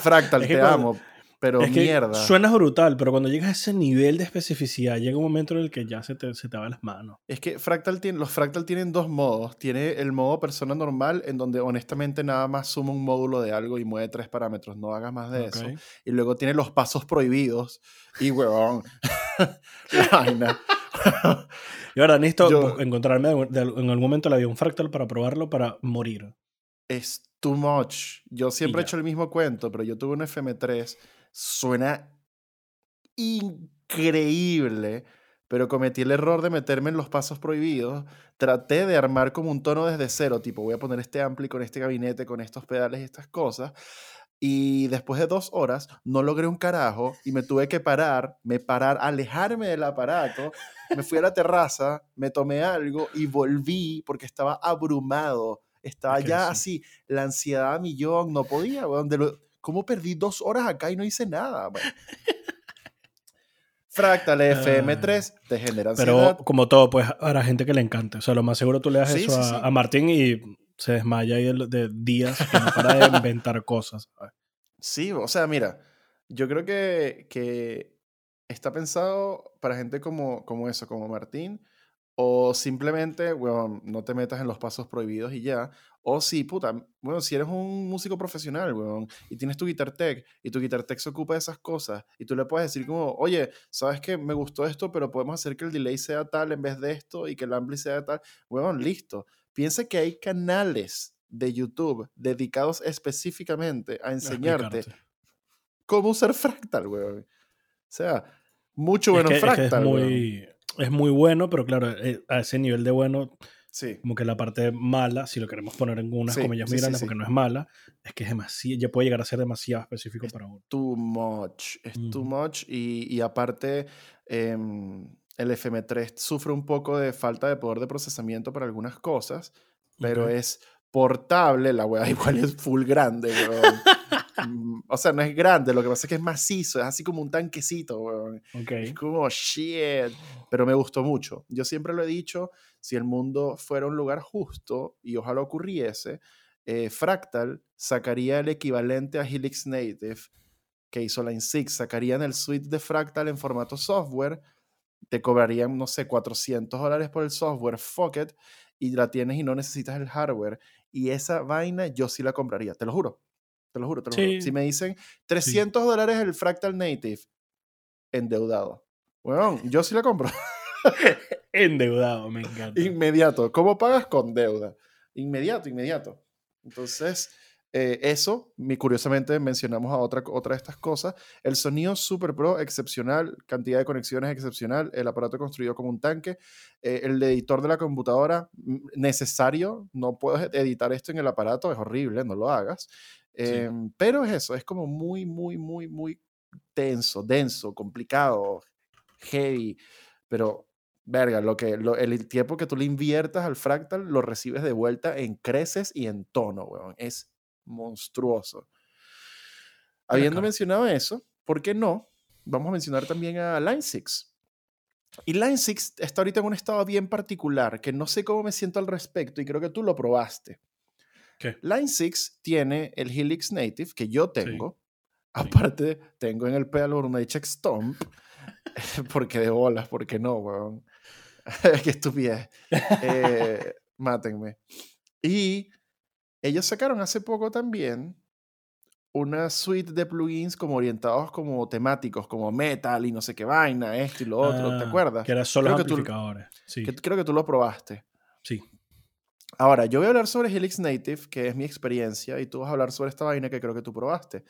Fractal, te amo. Pero es mierda. Suenas brutal, pero cuando llegas a ese nivel de especificidad, llega un momento en el que ya se te, se te va las manos. Es que Fractal tiene, los Fractal tienen dos modos. Tiene el modo persona normal, en donde honestamente nada más suma un módulo de algo y mueve tres parámetros. No hagas más de eso. Y luego tiene los pasos prohibidos. Y huevón. vaina. y ahora necesito encontrarme en algún momento la de un fractal para probarlo para morir. Es too much. Yo siempre he hecho el mismo cuento, pero yo tuve un FM3 Suena increíble, pero cometí el error de meterme en los pasos prohibidos. Traté de armar como un tono desde cero, tipo voy a poner este ampli con este gabinete, con estos pedales y estas cosas. Y después de dos horas no logré un carajo y me tuve que parar, me parar, alejarme del aparato. Me fui a la terraza, me tomé algo y volví porque estaba abrumado. Estaba ya así, la ansiedad a millón, no podía, donde lo, ¿Cómo perdí dos horas acá y no hice nada? Fractal FM3 te genera ansiedad. Pero como todo, pues habrá gente que le encante. O sea, lo más seguro tú le das eso a, Martín y se desmaya ahí de, días para de inventar cosas. Sí, o sea, mira, yo creo que, que está pensado para gente como, como eso, como Martín, o simplemente, bueno, no te metas en los pasos prohibidos y ya. O si, puta, bueno, si eres un músico profesional, weón, y tienes tu guitar tech, y tu guitar tech se ocupa de esas cosas, y tú le puedes decir como, oye, ¿sabes que Me gustó esto, pero podemos hacer que el delay sea tal en vez de esto, y que el ampli sea tal. Weón, listo. Piensa que hay canales de YouTube dedicados específicamente a enseñarte cómo usar Fractal, weón. O sea, mucho bueno Fractal. Es, muy, es muy bueno, pero claro, eh, a ese nivel de bueno, sí. como que la parte mala, si lo queremos poner en unas comillas muy grandes, porque no es mala, es que es demasiado, ya puede llegar a ser demasiado específico para uno. Too much, es too much. Y, y aparte, em, el FM3 sufre un poco de falta de poder de procesamiento para algunas cosas, pero es portable, la weá igual es full grande, weón. Mm, o sea, no es grande, lo que pasa es que es macizo, es así como un tanquecito, weón. Es como shit, pero me gustó mucho. Yo siempre lo he dicho, si el mundo fuera un lugar justo y ojalá ocurriese, eh, Fractal sacaría el equivalente a Helix Native que hizo Line 6, sacarían el suite de Fractal en formato software, te cobrarían, no sé, 400 dólares por el software, fuck it, y la tienes y no necesitas el hardware. Y esa vaina yo sí la compraría, te lo juro. Te lo juro, te lo juro. Si me dicen 300 dólares el Fractal Native, endeudado. Bueno, yo sí la compro. endeudado, me encanta. Inmediato. ¿Cómo pagas? Con deuda. Inmediato, inmediato. Entonces, eh, eso, curiosamente mencionamos a otra, otra de estas cosas. El sonido Super Pro, excepcional, cantidad de conexiones excepcional, el aparato construido como un tanque, eh, el editor de la computadora, necesario, no puedes editar esto en el aparato, es horrible, no lo hagas. Em, pero es eso, es como muy, muy, muy, muy tenso, denso, complicado, heavy, pero verga, lo que, el tiempo que tú le inviertas al fractal lo recibes de vuelta en creces y en tono, weón. Es monstruoso. Habiendo mencionado eso, ¿por qué no? Vamos a mencionar también a Line 6. Y Line 6 está ahorita en un estado bien particular, que no sé cómo me siento al respecto y creo que tú lo probaste. ¿Qué? Line 6 tiene el Helix Native, que yo tengo. Aparte, tengo en el pedal una Check Stomp. porque de bolas, porque no, weón. Qué estupidez. Eh, mátenme. Y ellos sacaron hace poco también una suite de plugins como orientados como temáticos, como metal y no sé qué vaina, esto y lo otro, ¿te ah, acuerdas? Que era solo creo amplificadores. sí. creo que tú lo probaste. Ahora, yo voy a hablar sobre Helix Native, que es mi experiencia, y tú vas a hablar sobre esta vaina que creo que tú probaste.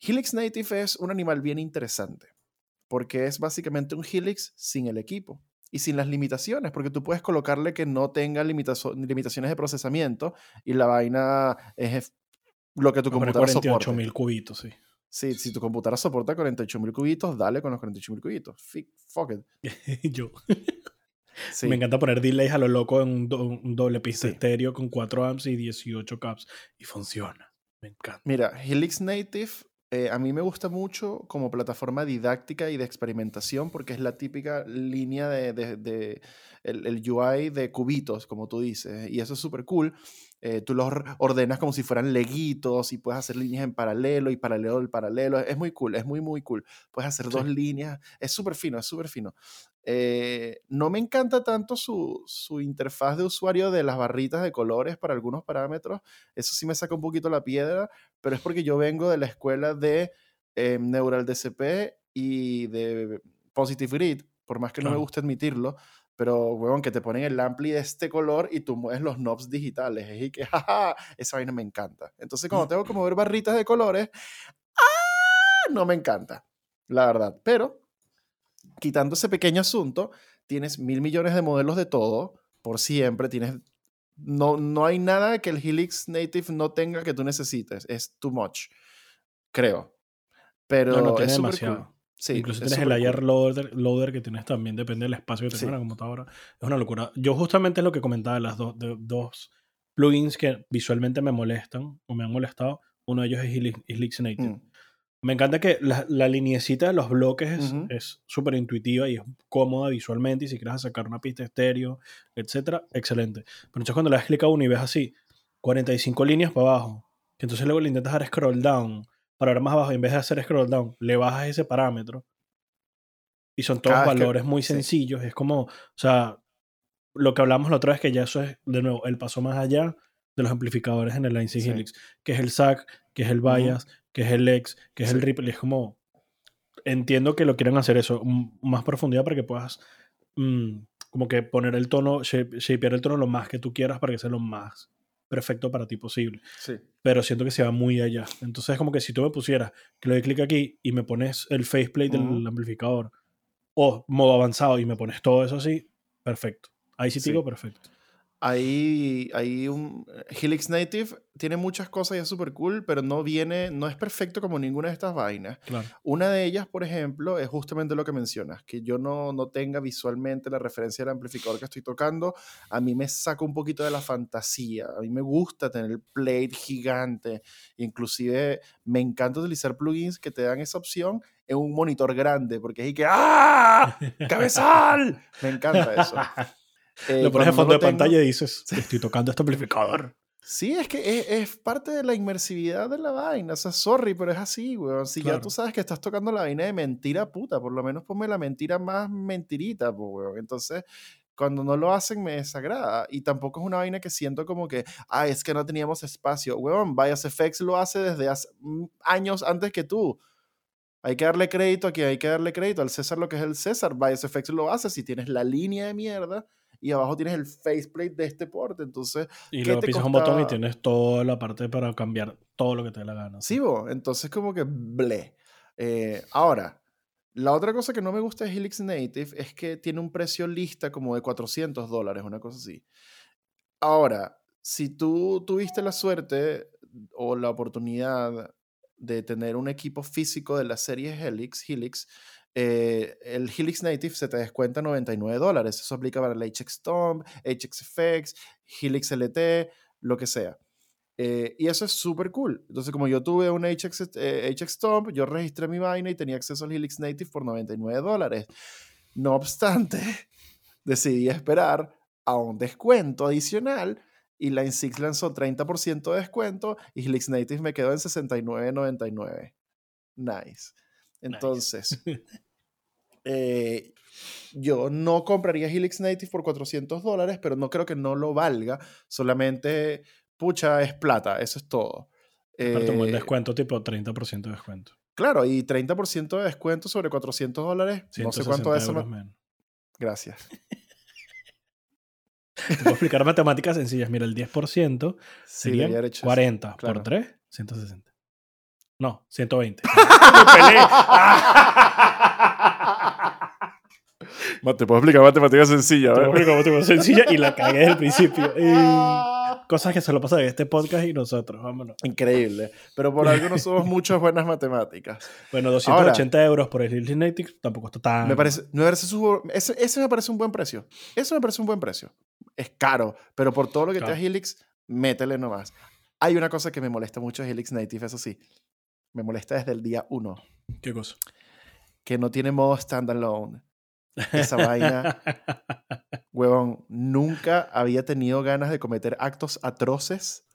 Helix Native es un animal bien interesante, porque es básicamente un Helix sin el equipo y sin las limitaciones, porque tú puedes colocarle que no tenga limitaciones de procesamiento y la vaina es lo que tu computadora soporta. 48.000 cubitos, sí. Sí, si tu computadora soporta 48.000 cubitos, dale con los 48.000 cubitos. Fuck it. Yo. Me encanta poner delays a lo loco en un, doble pista estéreo con 4 amps y 18 caps. Y funciona. Me encanta. Mira, Helix Native eh, a mí me gusta mucho como plataforma didáctica y de experimentación porque es la típica línea de, de, el, el, UI de cubitos, como tú dices, y eso es súper cool. Eh, tú los ordenas como si fueran leguitos y puedes hacer líneas en paralelo y paralelo del paralelo. Es muy cool, es muy, muy cool. Puedes hacer dos líneas, es súper fino, es súper fino. Eh, no me encanta tanto su, su, interfaz de usuario de las barritas de colores para algunos parámetros. Eso sí me saca un poquito la piedra, pero es porque yo vengo de la escuela de eh, Neural DCP y de Positive Grid, por más que no me guste admitirlo, pero, huevón, que te ponen el ampli de este color y tú mueves los knobs digitales. Y que, jaja, esa vaina me encanta. Entonces, cuando tengo que mover barritas de colores, ¡ah! No me encanta, la verdad. Pero quitando ese pequeño asunto, tienes mil millones de modelos de todo, por siempre, tienes... No, no hay nada que el Helix Native no tenga que tú necesites, es too much, creo. Pero no, es demasiado. Sí, Incluso tienes el layer loader, que tienes también, depende del espacio que tengas en la computadora. Es una locura. Yo justamente es lo que comentaba, las dos plugins que visualmente me molestan o me han molestado. Uno de ellos es Native. Mm. Me encanta que la, la liniecita de los bloques es- Ujú. es súper intuitiva y es cómoda visualmente. Y si quieres sacar una pista estéreo, etcétera, excelente. Pero entonces cuando le das clic a uno y ves así, 45 líneas para abajo, que entonces luego le intentas dar scroll down para ver más abajo, en vez de hacer scroll down, le bajas ese parámetro. Y son todos que- valores muy sí. sencillos. Es como, o sea, lo que hablamos la otra vez, que ya eso es, de nuevo, el paso más allá de los amplificadores en el Line 6 Sí. Helix, que es el SAC, que es el bias, que es el X, que es el. Ripple. Es como, entiendo que lo quieren hacer eso, más profundidad para que puedas mm, como que poner el tono, shape- shapear el tono lo más que tú quieras para que sea lo más perfecto para ti posible. Sí. Pero siento que se va muy allá. Entonces es como que si tú me pusieras que le doy clic aquí y me pones el faceplate del amplificador o modo avanzado y me pones todo eso así, perfecto. Ahí sí te Sí. digo perfecto. Hay, hay un Helix Native tiene muchas cosas y es súper cool, pero no viene, no es perfecto como ninguna de estas vainas. Claro. Una de ellas, por ejemplo, es justamente lo que mencionas, que yo no, no tenga visualmente la referencia del amplificador que estoy tocando, a mí me saca un poquito de la fantasía, a mí me gusta tener el plate gigante, inclusive me encanta utilizar plugins que te dan esa opción en un monitor grande, porque es ahí que ¡ah! ¡Cabezal! Me encanta eso. Eh, lo pones en cuando no fondo de tengo- pantalla y dices, estoy tocando este amplificador. Sí, es que es, es parte de la inmersividad de la vaina. O sea, sorry, pero es así, weón. Si ya Claro. tú sabes que estás tocando la vaina de mentira puta, por lo menos ponme la mentira más mentirita, weón. Entonces, cuando no lo hacen me desagrada. Y tampoco es una vaina que siento como que, ah, es que no teníamos espacio. Weón, Bias FX lo hace desde hace mm, años antes que tú. Hay que darle crédito a quien hay que darle crédito. Al César lo que es el César. Bias FX lo hace si tienes la línea de mierda y abajo tienes el faceplate de este porte. Entonces, Y ¿Qué luego pisas un botón y tienes toda la parte para cambiar todo lo que te dé la gana. Sí, bo, entonces como que ble. Eh, ahora, la otra cosa que no me gusta de Helix Native es que tiene un precio lista como de 400 dólares, una cosa así. Ahora, si tú tuviste la suerte o la oportunidad de tener un equipo físico de la serie Helix, Helix, eh, el Helix Native se te descuenta 99 dólares. Eso aplica para el HX Tomb, HX FX, Helix LT, lo que sea. Eh, y eso es súper cool. Entonces, como yo tuve un HX, eh, yo registré mi vaina y tenía acceso al Helix Native por 99 dólares. No obstante, decidí esperar a un descuento adicional y Line 6 lanzó 30% de descuento y Helix Native me quedó en 69.99. Nice. Entonces, eh, yo no compraría Helix Native por 400 dólares, pero no creo que no lo valga. Solamente, pucha, es plata, eso es todo. Aparte, un buen Eh, descuento, tipo 30% de descuento. Claro, y 30% de descuento sobre 400 dólares. No sé cuánto 160 es eso. menos. Gracias. Te puedo explicar matemáticas sencillas. Mira, el 10% Sí, serían debía haber hecho eso. 40 claro. por 3, 160. No, 120. Me peleé. Ma- Te puedo explicar matemáticas sencillas. Te explico como tipo sencilla y la cagué desde el principio. Y Cosas que se lo pasan en este podcast y nosotros, vámonos. Increíble. Pero por algo no somos muchas buenas matemáticas. Bueno, 280 euros por el Native tampoco está tan. Me parece, me parece su- ese, ese me parece un buen precio. Eso me parece un buen precio. Es caro, pero por todo lo que te da Helix, métele nomás. Hay una cosa que me molesta mucho de Helix Native, eso sí. Me molesta desde el día uno. ¿Qué cosa? Que no tiene modo standalone. Esa vaina, huevón, nunca había tenido ganas de cometer actos atroces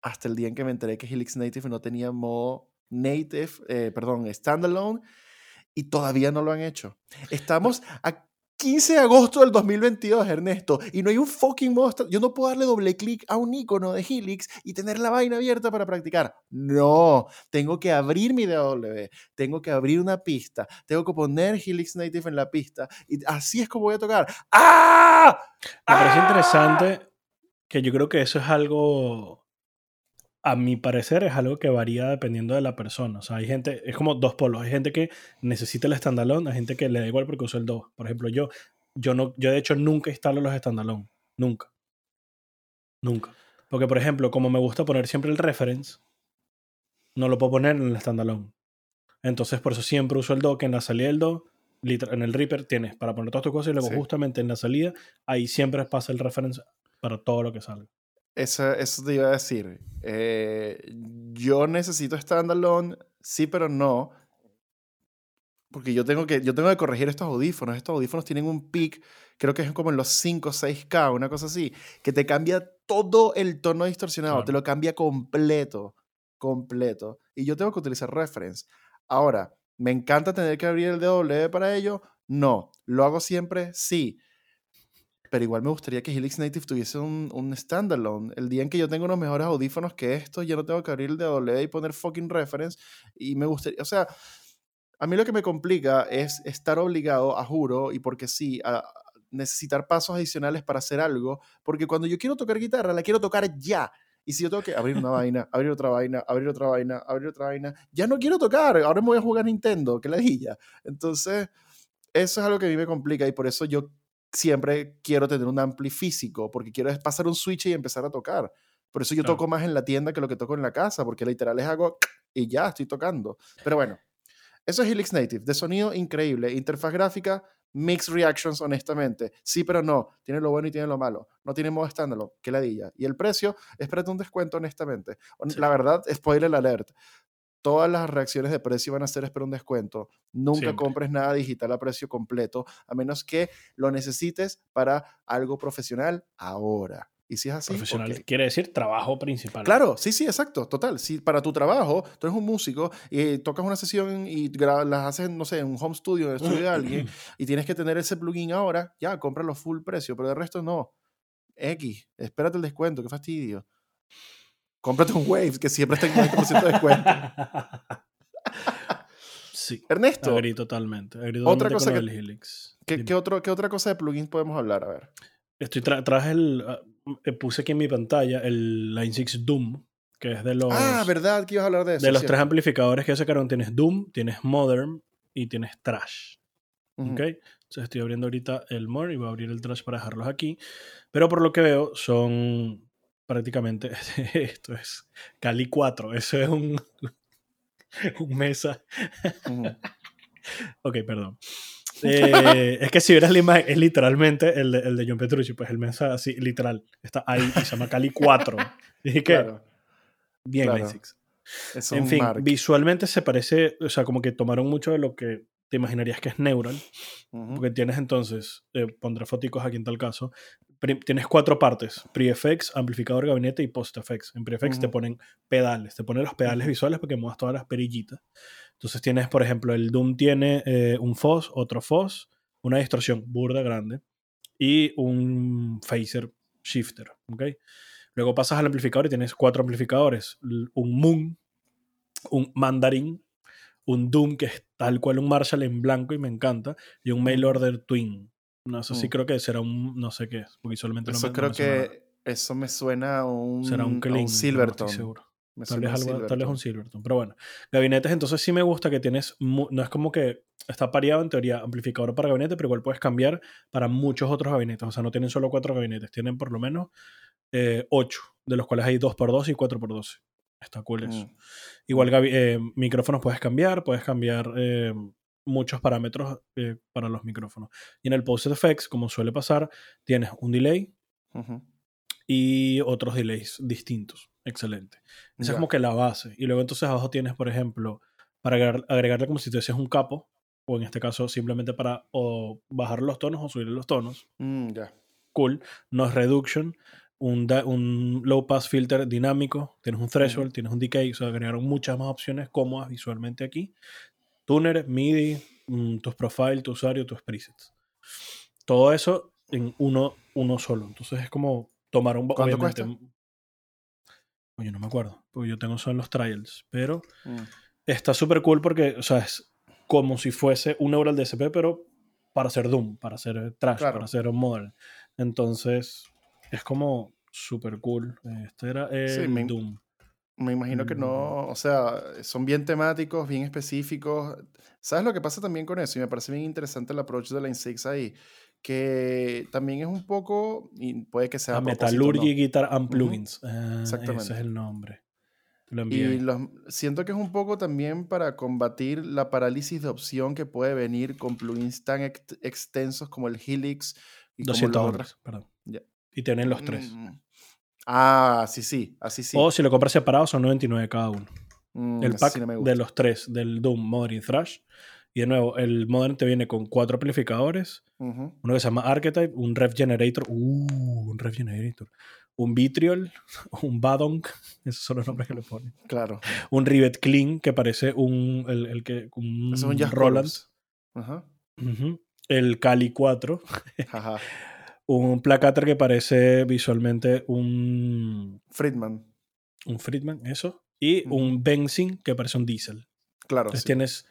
hasta el día en que me enteré que Helix Native no tenía modo native, eh, perdón, standalone, y todavía no lo han hecho. Estamos a 15 de agosto del 2022, Ernesto, y no hay un fucking modo. Yo no puedo darle doble clic a un icono de Helix y tener la vaina abierta para practicar. No, tengo que abrir mi DAW, tengo que abrir una pista, tengo que poner Helix Native en la pista, y así es como voy a tocar. ¡Ah! Me parece ¡Ah! interesante que yo creo que eso es algo, a mi parecer, es algo que varía dependiendo de la persona. O sea, hay gente, es como dos polos. Hay gente que necesita el standalone, hay gente que le da igual porque usa el 2. Por ejemplo, yo, yo, no, yo de hecho nunca instalo los standalone. Nunca. Nunca. Porque, por ejemplo, como me gusta poner siempre el reference, no lo puedo poner en el standalone. Entonces, por eso siempre uso el do, que en la salida del do, en el Reaper tienes para poner todas tus cosas y luego Sí. justamente en la salida, ahí siempre pasa el reference para todo lo que salga. Eso, eso te iba a decir. Eh, yo necesito standalone, sí, pero no. Porque yo tengo, que, yo tengo que corregir estos audífonos. Estos audífonos tienen un peak, creo que es como en los 5 o 6K, una cosa así, que te cambia todo el tono distorsionado, te lo cambia completo, completo. Y yo tengo que utilizar reference. Ahora, ¿me encanta tener que abrir el DW para ello? No. ¿Lo hago siempre? Sí pero igual me gustaría que Helix Native tuviese un, un standalone. El día en que yo tengo unos mejores audífonos que estos, yo no tengo que abrir el DW y poner fucking reference. Y me gustaría, o sea, a mí lo que me complica es estar obligado, a juro, y porque sí, a necesitar pasos adicionales para hacer algo, porque cuando yo quiero tocar guitarra, la quiero tocar ya. Y si yo tengo que abrir una vaina, abrir otra vaina, abrir otra vaina, abrir otra vaina, ya no quiero tocar, ahora me voy a jugar Nintendo, que la dilla. Entonces, eso es algo que a mí me complica y por eso yo siempre quiero tener un ampli físico, porque quiero pasar un switch y empezar a tocar. Por eso yo toco más en la tienda que lo que toco en la casa, porque literal es hago y ya estoy tocando. Pero bueno, eso es Helix Native, de sonido increíble, interfaz gráfica, mixed reactions, honestamente. Sí, pero no, tiene lo bueno y tiene lo malo. No tiene modo estándar, que ladilla. Y el precio, espérate un descuento, honestamente. La verdad, spoiler alert todas las reacciones de precio van a ser esperar un descuento. Nunca compres nada digital a precio completo, a menos que lo necesites para algo profesional ahora. Y si es así. Profesional quiere decir trabajo principal. Claro, sí, sí, exacto, total. Si para tu trabajo, tú eres un músico y tocas una sesión y las haces, no sé, en un home studio, en el estudio de alguien, y tienes que tener ese plugin ahora, ya, cómpralo full precio, pero de resto no. X, espérate el descuento, qué fastidio. Cómprate un Wave que siempre está en 90% de descuento. sí. Ernesto. Agri totalmente. otra cosa que, ¿qué, otro, ¿Qué otra cosa de plugins podemos hablar? A ver. Estoy traje el. Ah, eh, puse aquí en mi pantalla el Line 6 Doom, que es de los. Ah, ¿verdad? Que ibas a hablar de eso. De los tres amplificadores que sacaron, tienes Doom, tienes Modern y tienes Trash. ¿Ok? Entonces estoy abriendo ahorita el Modern y voy a abrir el Trash para dejarlos aquí. Pero por lo que veo, son prácticamente esto es Cali 4, eso es un, un mesa. ok, perdón. Eh, es que si vieras la imagen, es literalmente el de, el de John Petrucci, pues el mesa así, literal, está ahí y se llama Cali 4. Dije que, claro. bien, claro. En fin, visualmente se parece, o sea, como que tomaron mucho de lo que te imaginarías que es Neural, porque tienes entonces, eh, pondré fotos aquí en tal caso, tienes cuatro partes, pre-effects, amplificador, gabinete y post-effects. En pre-effects te ponen pedales, te ponen los pedales visuales para que muevas todas las perillitas. Entonces tienes, por ejemplo, el Doom tiene eh, un fuzz, otro fuzz, una distorsión burda grande y un phaser shifter, ¿ok? Luego pasas al amplificador y tienes cuatro amplificadores, un Moon, un Mandarin, un Doom que es tal cual un Marshall en blanco y me encanta, y un Mail Order Twin. No, eso sí mm. creo que será un, no sé qué, porque solamente eso no creo que eso me suena a un, será un, Silverton. seguro. tal vez, algo, tal vez un Silverton. Pero bueno, gabinetes entonces sí me gusta que tienes, no es como que está pareado en teoría amplificador para gabinete, pero igual puedes cambiar para muchos otros gabinetes. O sea, no tienen solo cuatro gabinetes, tienen por lo menos eh, ocho, de los cuales hay dos por dos y cuatro por 12. Está cool eso. Mm. Igual eh, micrófonos puedes cambiar, puedes cambiar eh, muchos parámetros eh, para los micrófonos. Y en el Post Effects, como suele pasar, tienes un delay y otros delays distintos. Excelente. Esa es como que la base. Y luego entonces abajo tienes, por ejemplo, para agregarle como si te hicieses un capo, o en este caso simplemente para o bajar los tonos o subir los tonos. Mm, ya. Cool. Noise reduction un, low pass filter dinámico, tienes un threshold, tienes un decay, o sea, agregaron muchas más opciones cómodas visualmente aquí. Tuner, MIDI, mm, tus profiles, tu usuario, tus presets. Todo eso en uno, uno solo. Entonces es como tomar un... ¿Cuánto cuesta? Oye, no me acuerdo, porque yo tengo solo los trials, pero mm. está súper cool porque, o sea, es como si fuese un Neural DSP, pero para hacer Doom, para hacer Trash, para hacer Model. Entonces, es como súper cool. Este era el Doom. Me imagino que no, o sea, son bien temáticos, bien específicos. ¿Sabes lo que pasa también con eso? Y me parece bien interesante el approach de la 6 ahí, que también es un poco, y puede que sea... A Metallurgy Guitar and Plugins. Exactamente. Ese es el nombre. Lo y siento que es un poco también para combatir la parálisis de opción que puede venir con plugins tan extensos como el Helix y 200 como perdón. Y tienen los tres. Mm, Ah, sí, sí, así sí. O si lo compras separado son 99 cada uno. Mm, el pack sí no de los tres, del Doom, Modern y Thrash. Y de nuevo, el Modern te viene con cuatro amplificadores. Uno que se llama Archetype, un Rev Generator. Uh, un Rev Generator. Un Vitriol, un Badonk. Esos son los nombres que le ponen. Claro. Un Rivet Clean, que parece un. El, el que, un es Roland. El Cali 4. Ajá. Un Placaster que parece visualmente un. Friedman. Un Friedman, eso. Y un Benzin que parece un Diesel. Claro. Entonces sí. tienes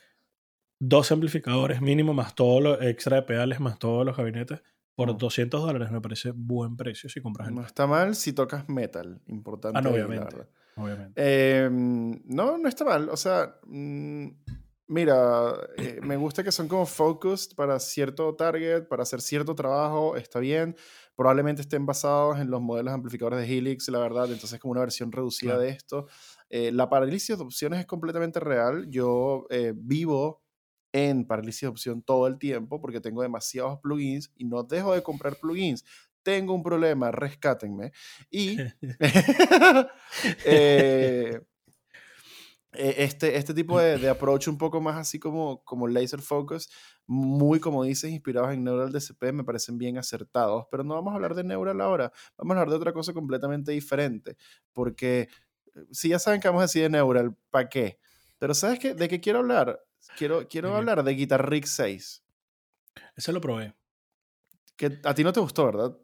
dos amplificadores mínimo, más todo lo extra de pedales, más todos los gabinetes. Por Ujú. 200 dólares me parece buen precio si compras el No está mal si tocas metal. Importante. Ah, no, obviamente. obviamente. Eh, no, no está mal. O sea, mm, mira, eh, me gusta que son como focused para cierto target, para hacer cierto trabajo, está bien. Probablemente estén basados en los modelos amplificadores de Helix, la verdad. Entonces, es como una versión reducida Claro. de esto. Eh, la parálisis de opciones es completamente real. Yo eh, vivo en parálisis de opción todo el tiempo porque tengo demasiados plugins y no dejo de comprar plugins. Tengo un problema, rescátenme. Y eh, este, este tipo de, de approach un poco más así como, como laser focus, muy como dices, inspirados en Neural DCP, me parecen bien acertados. Pero no vamos a hablar de Neural ahora, vamos a hablar de otra cosa completamente diferente. Porque eh, si ya saben que vamos a decir de Neural, ¿para qué? Pero ¿sabes qué? ¿De qué quiero hablar? Quiero, quiero hablar de Guitar Rig 6. Ese lo probé. Que a ti no te gustó, ¿verdad?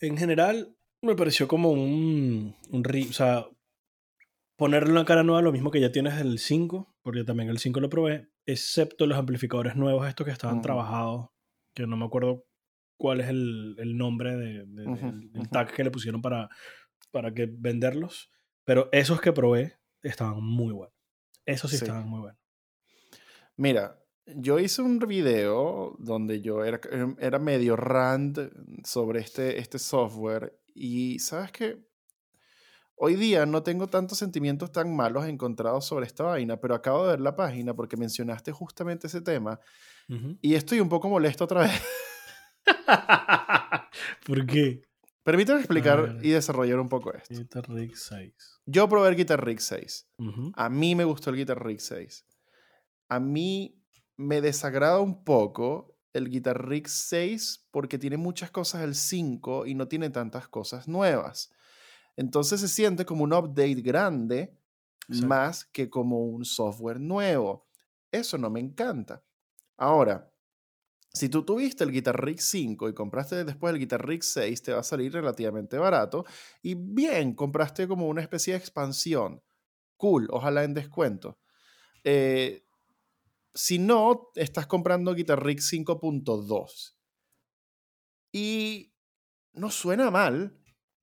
En general, me pareció como un, un O sea, ponerle una cara nueva, lo mismo que ya tienes del 5, porque también el 5 lo probé, excepto los amplificadores nuevos, estos que estaban trabajados, que no me acuerdo cuál es el, el nombre de, de- Ujú, del, tag que le pusieron para, para que venderlos. Pero esos que probé estaban muy buenos. Esos sí, Sí. estaban muy buenos. Mira, yo hice un video donde yo era, em, era medio rant sobre este, este software y sabes que hoy día no tengo tantos sentimientos tan malos encontrados sobre esta vaina, pero acabo de ver la página porque mencionaste justamente ese tema Ujú. y estoy un poco molesto otra vez. ¿Por qué? Permítame explicar y desarrollar un poco esto. Guitar Rig 6. Yo probé el Guitar Rig 6. Ujú. A mí me gustó el Guitar Rig 6. A mí me desagrada un poco el Guitar Rig 6 porque tiene muchas cosas del 5 y no tiene tantas cosas nuevas. Entonces se siente como un update grande Exacto. más que como un software nuevo. Eso no me encanta. Ahora, si tú tuviste el Guitar Rig 5 y compraste después el Guitar Rig 6, te va a salir relativamente barato. Y bien, compraste como una especie de expansión. Cool, ojalá en descuento. Eh, si no, estás comprando Guitar Rig 5.2. Y no suena mal.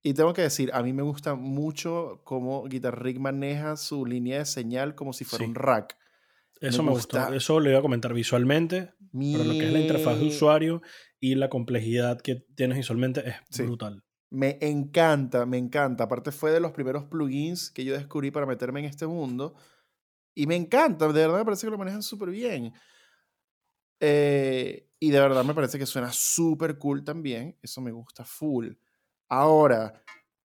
Y tengo que decir, a mí me gusta mucho cómo Guitar Rig maneja su línea de señal como si fuera Sí. un rack. Eso me, gustó. gusta. Eso lo iba a comentar visualmente. Pero lo que es la interfaz de Mi- usuario y la complejidad que tienes visualmente es Sí. brutal. Me encanta, me encanta. Aparte fue de los primeros plugins que yo descubrí para meterme en este mundo. Y me encanta, de verdad me parece que lo manejan súper bien. Eh, y de verdad me parece que suena súper cool también. Eso me gusta full. Ahora,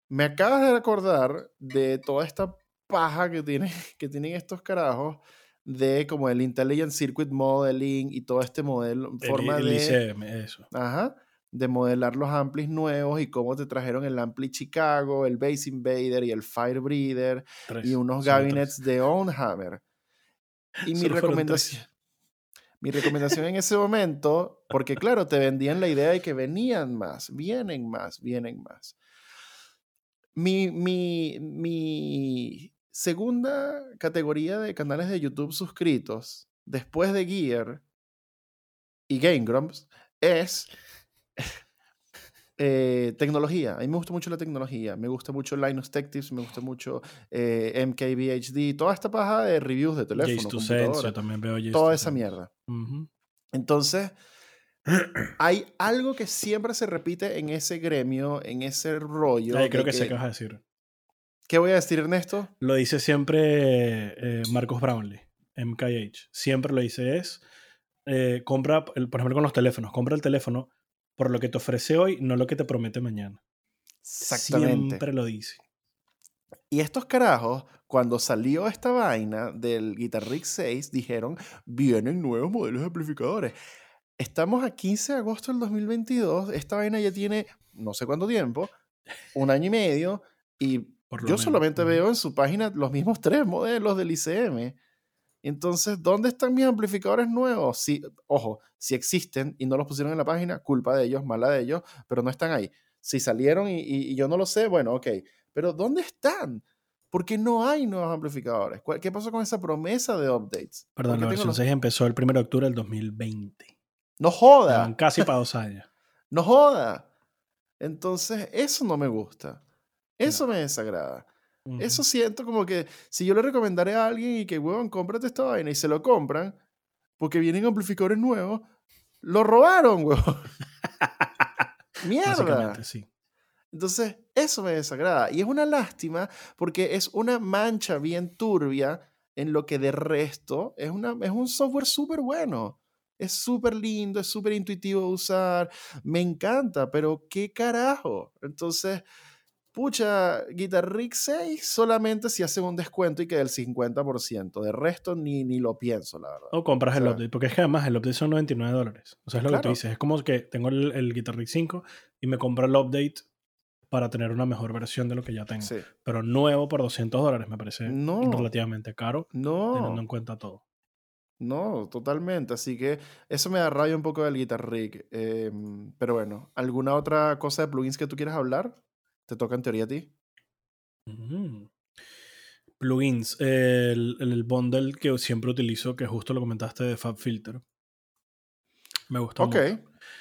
me acabas de acordar de toda esta paja que, tiene, que tienen estos carajos de como el Intelligent Circuit Modeling y todo este modelo, El, forma el de... ICM, eso. Ajá. De modelar los amplis nuevos y cómo te trajeron el ampli Chicago, el Base Invader y el Firebreather Tres. y unos gabinets tres. de Ownhammer. Y mi recomendación, mi recomendación en ese momento, porque claro, te vendían la idea de que venían más, vienen más, vienen más. Mi, segunda categoría de canales de YouTube suscritos, después de Gear y Game Grumps, es eh, tecnología. A mí me gusta mucho la tecnología. Me gusta mucho Linus Tech Tips, me gusta mucho eh, MKBHD, toda esta paja de reviews de teléfono, yo también veo Jace toda to esa mierda. Entonces, hay algo que siempre se repite en ese gremio, en ese rollo. Ay, creo que sé qué vas a decir. ¿Qué voy a decir, Ernesto? Lo dice siempre eh, Marcos Brownlee, MKH. Siempre lo dice es, eh, compra, el- por ejemplo con los teléfonos, compra el teléfono por lo que te ofrece hoy, no lo que te promete mañana. Exactamente. Siempre lo dice. Y estos carajos, cuando salió esta vaina del Guitar Rig 6, dijeron, vienen nuevos modelos de amplificadores. Estamos a 15 de agosto del 2022, esta vaina ya tiene no sé cuánto tiempo, un año y medio, y yo solamente veo en su página los mismos tres modelos del ICM. Entonces, ¿dónde están mis amplificadores nuevos? Si, ojo, si existen y no los pusieron en la página, culpa de ellos, mala de ellos, pero no están ahí. Si salieron y, yo no lo sé, bueno, ok. Pero ¿dónde están? Porque no hay nuevos amplificadores. ¿Qué pasó con esa promesa de updates? Perdón, la versión 6 empezó el 1 de octubre del 2020. No joda. casi para dos años. no joda. Entonces, eso no me gusta. Eso me desagrada. Eso siento como que si yo le recomendaré a alguien y que, huevón, cómprate esta vaina y se lo compran porque vienen amplificadores nuevos, lo robaron, huevón. Mierda. Sí. Entonces, eso me desagrada. Y es una lástima porque es una mancha bien turbia en lo que de resto es, una, es un software súper bueno. Es súper lindo, es súper intuitivo de usar. Me encanta, pero ¿qué carajo? Entonces, pucha, Guitar Rig 6 solamente si hacen un descuento y que del 50%. De resto, ni, ni lo pienso, la verdad. O compras el update, porque es que además el update son 99 dólares. O sea, es lo que tú dices. Es como que tengo el, el Guitar Rig 5 y me compro el update para tener una mejor versión de lo que ya tengo. Pero nuevo por 200 dólares me parece relativamente caro, no. teniendo en cuenta todo. No, totalmente. Así que eso me da rabia un poco del Guitar Rig. Em, pero bueno, ¿alguna otra cosa de plugins que tú quieras hablar? ¿Te toca en teoría a ti? Mm. Plugins. El, el, bundle que siempre utilizo, que justo lo comentaste de FabFilter. Me gustó Ok.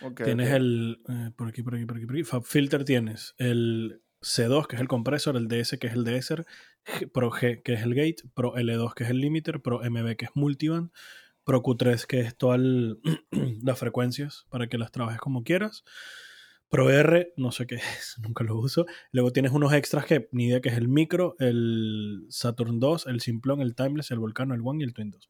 okay tienes el. Eh, por aquí, por aquí, por aquí, por aquí. FabFilter tienes el C2, que es el compresor, el DS, que es el DSer, Pro G, que es el gate, Pro L2, que es el limiter, Pro MB, que es multiband, Pro Q3, que es todas las frecuencias para que las trabajes como quieras. Pro R, no sé qué es, nunca lo uso. Luego tienes unos extras que ni idea que es el micro, el Saturn 2, el Simplon, el Timeless, el Volcano, el One y el Twin 2.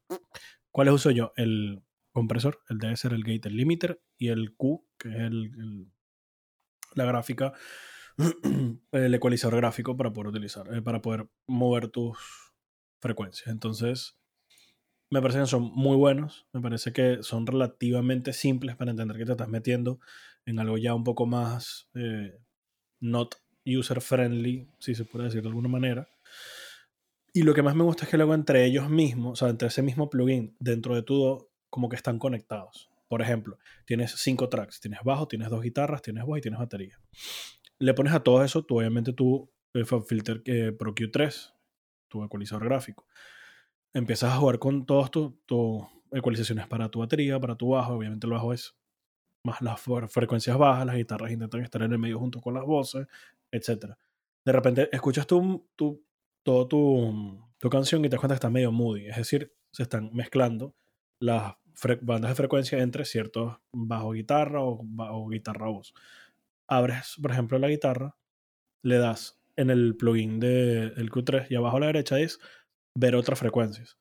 ¿Cuáles uso yo? El compresor, el DSer, el gate, el limiter y el Q, que es el, la gráfica el ecualizador gráfico para poder utilizar, eh, para poder mover tus frecuencias. Entonces, me parece que son muy buenos, me parece que son relativamente simples para entender que te estás metiendo en algo ya un poco más eh, not user friendly, si se puede decir de alguna manera. Y lo que más me gusta es que luego entre ellos mismos, o sea, entre ese mismo plugin, dentro de todo, como que están conectados. Por ejemplo, tienes cinco tracks, tienes bajo, tienes dos guitarras, tienes voz y tienes batería le pones a todo eso, tú obviamente tu eh, Filter eh, Pro Q3, tu ecualizador gráfico. Empiezas a jugar con todas tus ecualizaciones para tu batería, para tu bajo. Obviamente el bajo es más las frecuencias bajas, las guitarras intentan estar en el medio junto con las voces, etc. De repente escuchas tu, tu, todo tu, tu canción y te das cuenta que está medio moody. Es decir, se están mezclando las bandas de frecuencia entre ciertos bajo guitarra o, o guitarra voz abres, por ejemplo, la guitarra, le das en el plugin del de Q3 y abajo a la derecha es ver otras frecuencias.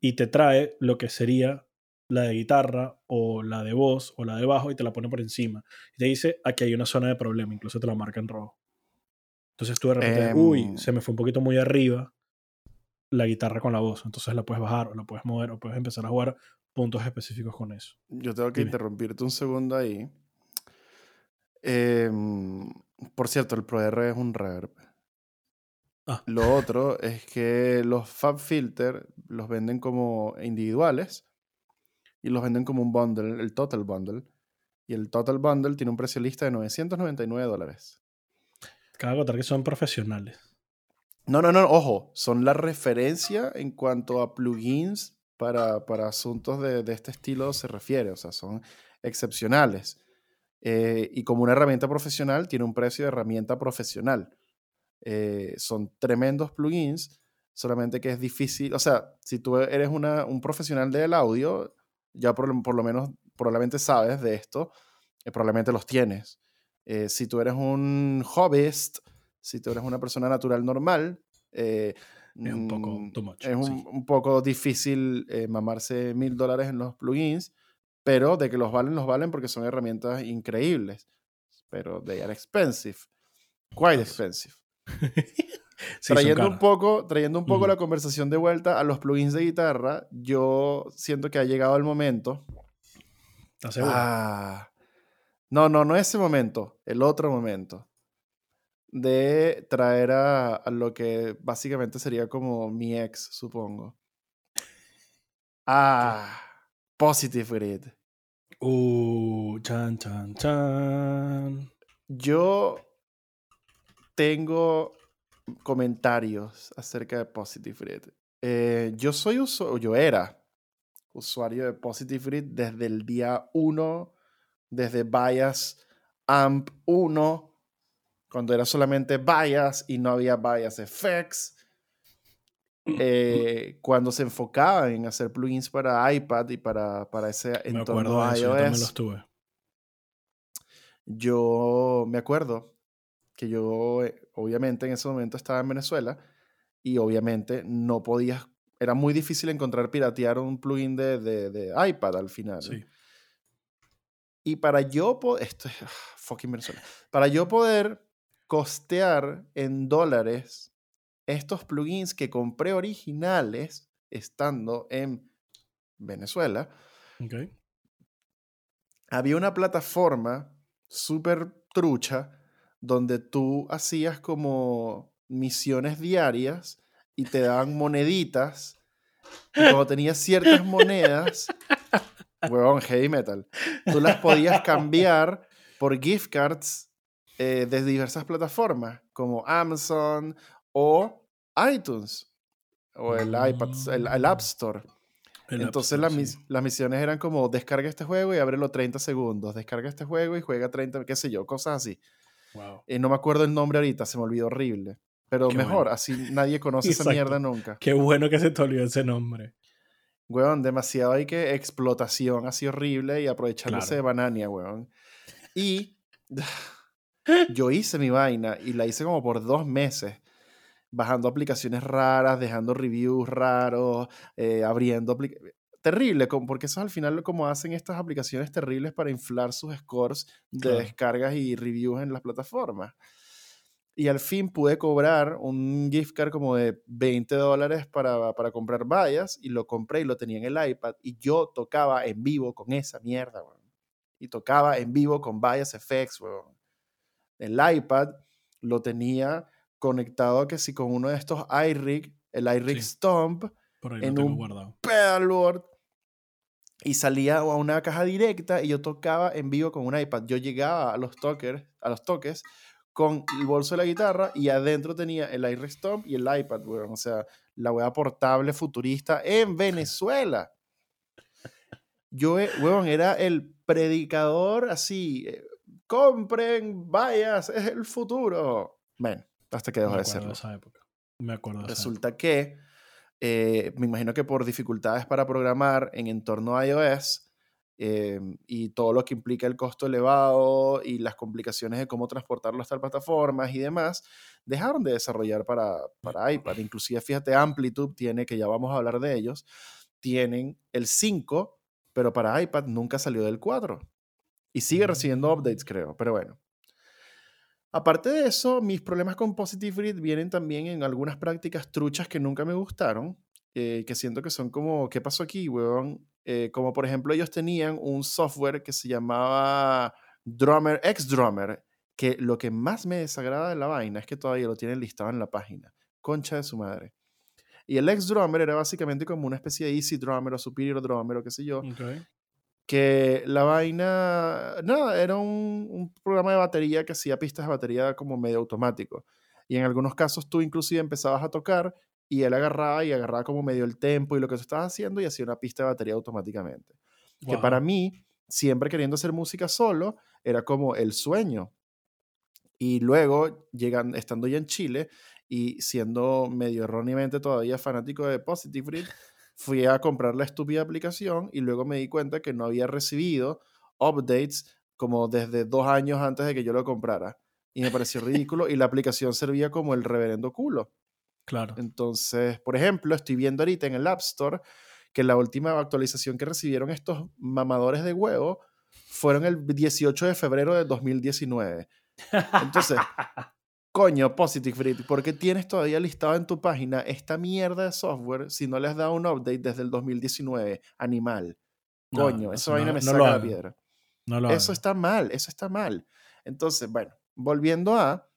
Y te trae lo que sería la de guitarra o la de voz o la de bajo y te la pone por encima. Y te dice, aquí hay una zona de problema, incluso te la marca en rojo. Entonces tú de repente, uy, em. se me fue un poquito muy arriba la guitarra con la voz. Entonces la puedes bajar o la puedes mover o puedes empezar a jugar puntos específicos con eso. Yo tengo que interrumpirte un segundo ahí Em, por cierto, el ProR es un reverb. Ah. Lo otro es que los Fab Filter los venden como individuales y los venden como un bundle, el Total Bundle. Y el Total Bundle tiene un precio lista de 999 dólares. Cabe contar que son profesionales. No, no, no, ojo, son la referencia en cuanto a plugins para, para asuntos de, de este estilo se refiere, o sea, son excepcionales. Eh, y como una herramienta profesional, tiene un precio de herramienta profesional. Eh, son tremendos plugins, solamente que es difícil, o sea, si tú eres una, un profesional del audio, ya por, lo menos probablemente sabes de esto, eh, probablemente los tienes. si tú eres un hobbyist, si tú eres una persona natural normal, es un poco, mm, es un, un poco difícil mamarse mil dólares en los plugins pero de que los valen, los valen porque son herramientas increíbles, pero they are expensive. quite expensive. trayendo, un poco, trayendo un poco la conversación de vuelta a los plugins de guitarra, yo siento que ha llegado el momento. ¿Estás seguro? Ah, no, no, no ese momento, el otro momento. De traer a, a lo que básicamente sería como mi ex, supongo. Ah, Positive Grid. Uh, chan, chan, chan. Yo tengo comentarios acerca de Positive Grid. Eh, yo soy usuario, yo era usuario de Positive Grid desde el día 1, desde Bias AMP 1, cuando era solamente Bias y no había Bias Effects. Eh, cuando se enfocaba en hacer plugins para iPad y para, para ese entorno de iOS. Yo los tuve. Yo me acuerdo que yo, eh, obviamente, en ese momento estaba en Venezuela y obviamente no podías, era muy difícil encontrar piratear un plugin de, de, de iPad al final. Sí. Y para yo poder, esto es ah, fucking Venezuela, para yo poder costear en dólares estos plugins que compré originales estando en Venezuela, Okay. había una plataforma súper trucha donde tú hacías como misiones diarias y te daban moneditas. Y cuando tenías ciertas monedas, huevón, heavy metal, tú las podías cambiar por gift cards eh, de diversas plataformas, como Amazon o iTunes o el iPad, el, el App Store. El App Entonces Store, las, sí. las misiones eran como descarga este juego y ábrelo 30 segundos, descarga este juego y juega 30, qué sé yo, cosas así. Wow. Eh, no me acuerdo el nombre ahorita, se me olvidó horrible. Pero Qué mejor, bueno. así nadie conoce esa mierda nunca. Qué bueno que se te olvidó ese nombre. Weón, demasiado hay que explotación así horrible y aprovechándose Claro. de Banania, weón. Y yo hice mi vaina y la hice como por dos meses, bajando aplicaciones raras, dejando reviews raros, eh, abriendo... Terrible, porque eso es al final como hacen estas aplicaciones terribles para inflar sus scores de Claro. descargas y reviews en las plataformas. Y al fin pude cobrar un gift card como de 20 dólares para, para comprar vallas y lo compré y lo tenía en el iPad y yo tocaba en vivo con esa mierda, weón. Y tocaba en vivo con Bias FX, weón. El iPad lo tenía conectado que si con uno de estos iRig, el iRig Sí. Stomp, En un- guardado. pedalboard y salía a una caja directa y yo tocaba en vivo con un iPad. Yo llegaba a los toques, a los toques con el bolso de la guitarra y adentro tenía el iRig Stomp y el iPad, weón. O sea, la weá portable futurista en Venezuela. Yo, eh, weón, era el predicador así. eh, Compren, vayas, es el futuro. Bueno, hasta que dejó de serlo. de esa época. Me acuerdo de esa Resulta que eh, me imagino que por dificultades para programar en entorno iOS eh, y todo lo que implica el costo elevado y las complicaciones de cómo transportarlo hasta plataformas y demás, dejaron de desarrollar para, para iPad. Inclusive, fíjate, Amplitude tiene, que ya vamos a hablar de ellos, tienen el 5, pero para iPad nunca salió del 4. Y sigue recibiendo updates, creo, pero bueno. Aparte de eso, mis problemas con Positive Read vienen también en algunas prácticas truchas que nunca me gustaron, eh, que siento que son como, ¿qué pasó aquí, weón? Eh, como por ejemplo, ellos tenían un software que se llamaba Drummer, X Drummer, que lo que más me desagrada de la vaina es que todavía lo tienen listado en la página. Concha de su madre. Y el X Drummer era básicamente como una especie de Easy Drummer o Superior Drummer o qué sé yo. Que la vaina, nada, era un, un programa de batería que hacía pistas de batería como medio automático. Y en algunos casos tú inclusive empezabas a tocar y él agarraba y agarraba como medio el tempo y lo que tú estabas haciendo y hacía una pista de batería automáticamente. Que para mí, siempre queriendo hacer música solo, era como el sueño. Y luego, llegan, estando ya en Chile y siendo medio erróneamente todavía fanático de Positive Read, fui a comprar la estúpida aplicación y luego me di cuenta que no había recibido updates como desde dos años antes de que yo lo comprara. Y me pareció ridículo y la aplicación servía como el reverendo culo. Claro. Entonces, por ejemplo, estoy viendo ahorita en el App Store que la última actualización que recibieron estos mamadores de huevo fueron el 18 de febrero de 2019. Entonces, Coño, Positive Grid, ¿por qué tienes todavía listado en tu página esta mierda de software si no le has dado un update desde el 2019? Animal. Coño, No, eso no, vaina no me lo saca la piedra. No lo Eso está mal, eso está mal. Entonces, bueno, volviendo a.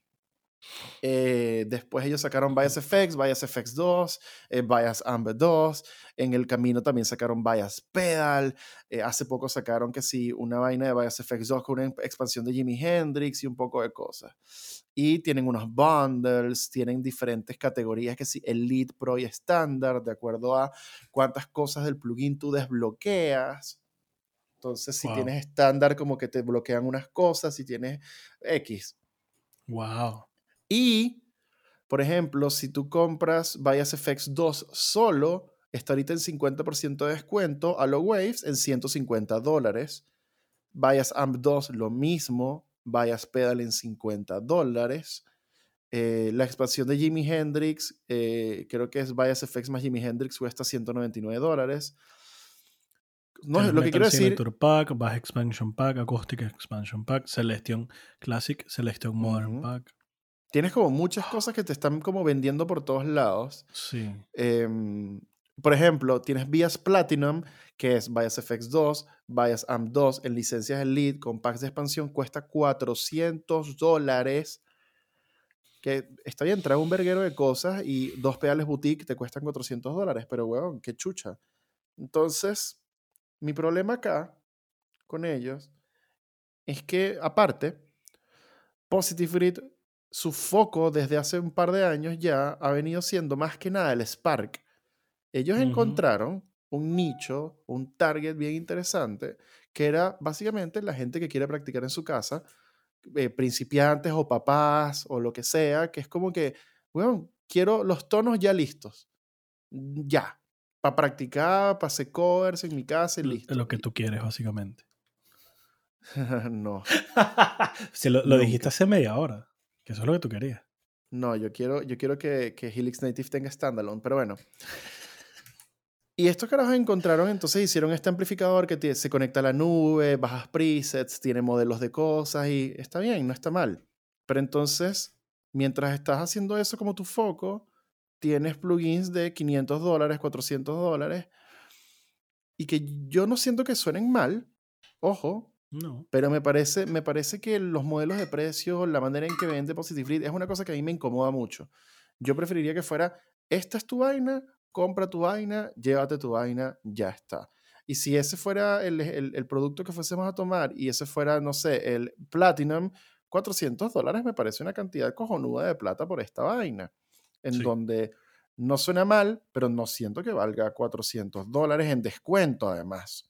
eh, después ellos sacaron Bias FX, Bias FX 2, eh, Bias Amber 2. En el camino también sacaron Bias Pedal. eh, hace poco sacaron que sí, una vaina de Bias FX 2 con una expansión de Jimi Hendrix y un poco de cosas. Y tienen unos bundles, tienen diferentes categorías que sí, Elite, Pro y Standard, de acuerdo a cuántas cosas del plugin tú desbloqueas. Entonces, si Wow. tienes estándar, como que te bloquean unas cosas, si tienes X. Wow. Y, por ejemplo, si tú compras Bias FX 2 solo, está ahorita en 50% de descuento a los Waves en 150 dólares. Bias Amp 2 lo mismo. Bias Pedal en 50 dólares. Eh, la expansión de Jimi Hendrix, eh, creo que es Bias FX más Jimi Hendrix, cuesta 199 dólares. No, lo que quiero decir, Signature Pack, Bass Expansion Pack, Acoustic Expansion Pack, Celestion Classic, Celestion Modern. Pack. Tienes como muchas cosas que te están como vendiendo por todos lados. Sí. Em, por ejemplo, tienes Bias Platinum, que es Bias FX 2, Bias Amp 2 en licencias Elite con packs de expansión, cuesta 400 dólares. Que está bien, trae un verguero de cosas y dos pedales boutique te cuestan 400 dólares, pero weón, qué chucha. Entonces, mi problema acá con ellos es que, aparte, Positive Grid, su foco desde hace un par de años ya ha venido siendo más que nada el Spark. Ellos encontraron un nicho, un target bien interesante, que era básicamente la gente que quiere practicar en su casa, eh, principiantes o papás o lo que sea, que es como que, bueno, quiero los tonos ya listos. Ya. Para practicar, para hacer covers en mi casa y listo. Lo que tú quieres, básicamente. no. Si lo, lo dijiste hace media hora, que eso es lo que tú querías. No, yo quiero, yo quiero que, que Helix Native tenga standalone, pero bueno. Y estos carajos encontraron, entonces hicieron este amplificador que se conecta a la nube, bajas presets, tiene modelos de cosas y está bien, no está mal. Pero entonces, mientras estás haciendo eso como tu foco, tienes plugins de 500 dólares, 400 dólares y que yo no siento que suenen mal, ojo, No. pero me parece, me parece que los modelos de precio, la manera en que vende Positive Lead es una cosa que a mí me incomoda mucho. Yo preferiría que fuera, esta es tu vaina, compra tu vaina, llévate tu vaina, ya está. Y si ese fuera el, el- el producto que fuésemos a tomar y ese fuera, no sé, el Platinum, 400 dólares me parece una cantidad cojonuda de plata por esta vaina. En Sí. donde no suena mal, pero no siento que valga 400 dólares en descuento además.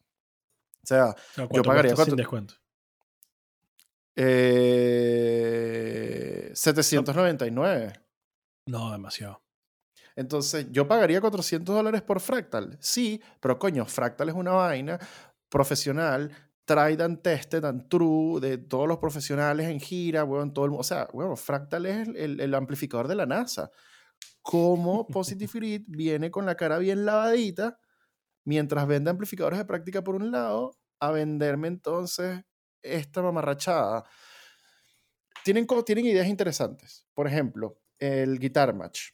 O sea, O sea, ¿cuánto pagaría sin descuento. Eh, 799. No, demasiado. Entonces, yo pagaría 400 dólares por Fractal. Sí, pero coño, Fractal es una vaina profesional, tried and tested and true, de todos los profesionales en gira, weón, todo el mundo. O sea, weón, Fractal es el, el- el amplificador de la NASA. ¿Cómo Positive Grid viene con la cara bien lavadita mientras vende amplificadores de práctica por un lado a venderme entonces esta mamarrachada? Tienen, tienen ideas interesantes. Por ejemplo, el Guitar Match,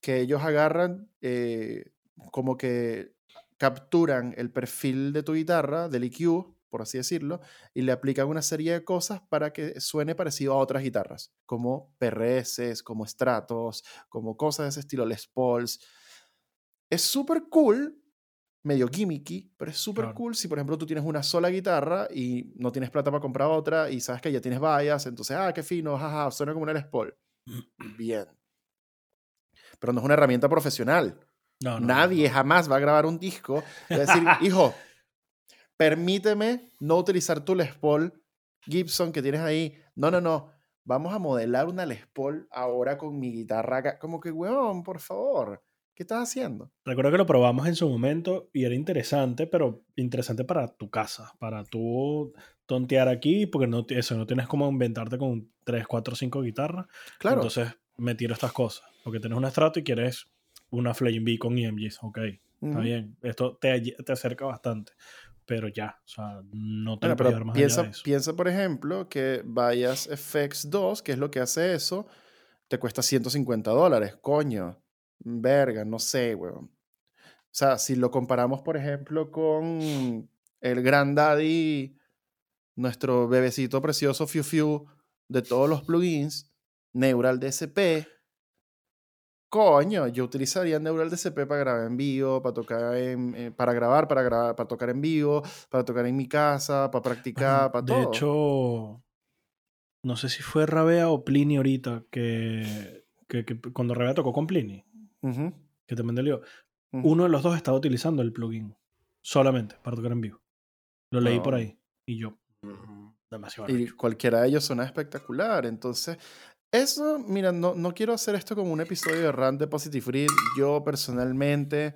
que ellos agarran eh, como que capturan el perfil de tu guitarra, del EQ, por así decirlo, y le aplican una serie de cosas para que suene parecido a otras guitarras, como PRS, como Stratos, como cosas de ese estilo, Les Pauls. Es súper cool, medio gimmicky, pero es súper Claro. cool si, por ejemplo, tú tienes una sola guitarra y no tienes plata para comprar otra y sabes que ya tienes vallas, entonces, ah, qué fino, jaja, suena como una Les Paul. Bien. Pero no es una herramienta profesional. No, Nadie no. jamás va a grabar un disco y decir, hijo, permíteme no utilizar tu Les Paul Gibson que tienes ahí. No, no, no. Vamos a modelar una Les Paul ahora con mi guitarra. Como que, weón, por favor, ¿qué estás haciendo? Recuerdo que lo probamos en su momento y era interesante, pero interesante para tu casa, para tú tontear aquí, porque no, eso, no tienes como inventarte con 3, 4, 5 guitarras. Claro. Entonces me tiro estas cosas. Porque tienes un estrato y quieres una Flame B con EMGs. Ok, está Ujú. bien. Esto te, te acerca bastante. Pero ya, o sea, no te Bueno, más piensa, allá de eso. piensa, por ejemplo, que Bias FX2, que es lo que hace eso, te cuesta 150 dólares, coño. Verga, no sé, weón. O sea, si lo comparamos, por ejemplo, con el Granddaddy, nuestro bebecito precioso Fiu Fiu de todos los plugins, Neural DSP, coño, yo utilizaría Neural DSP para grabar en vivo, para tocar en, eh, para grabar, para grabar, para tocar en vivo, para tocar en mi casa, para practicar, para todo. De hecho, no sé si fue Rabea o Plini ahorita que, que, cuando Rabea tocó con Plini, que te mandé yo, uno de los dos estaba utilizando el plugin solamente para tocar en vivo. Lo leí por ahí y yo, demasiado. Y cualquiera de ellos suena espectacular. Entonces, eso, mira, no, no quiero hacer esto como un episodio de rant de Positive Read. Yo personalmente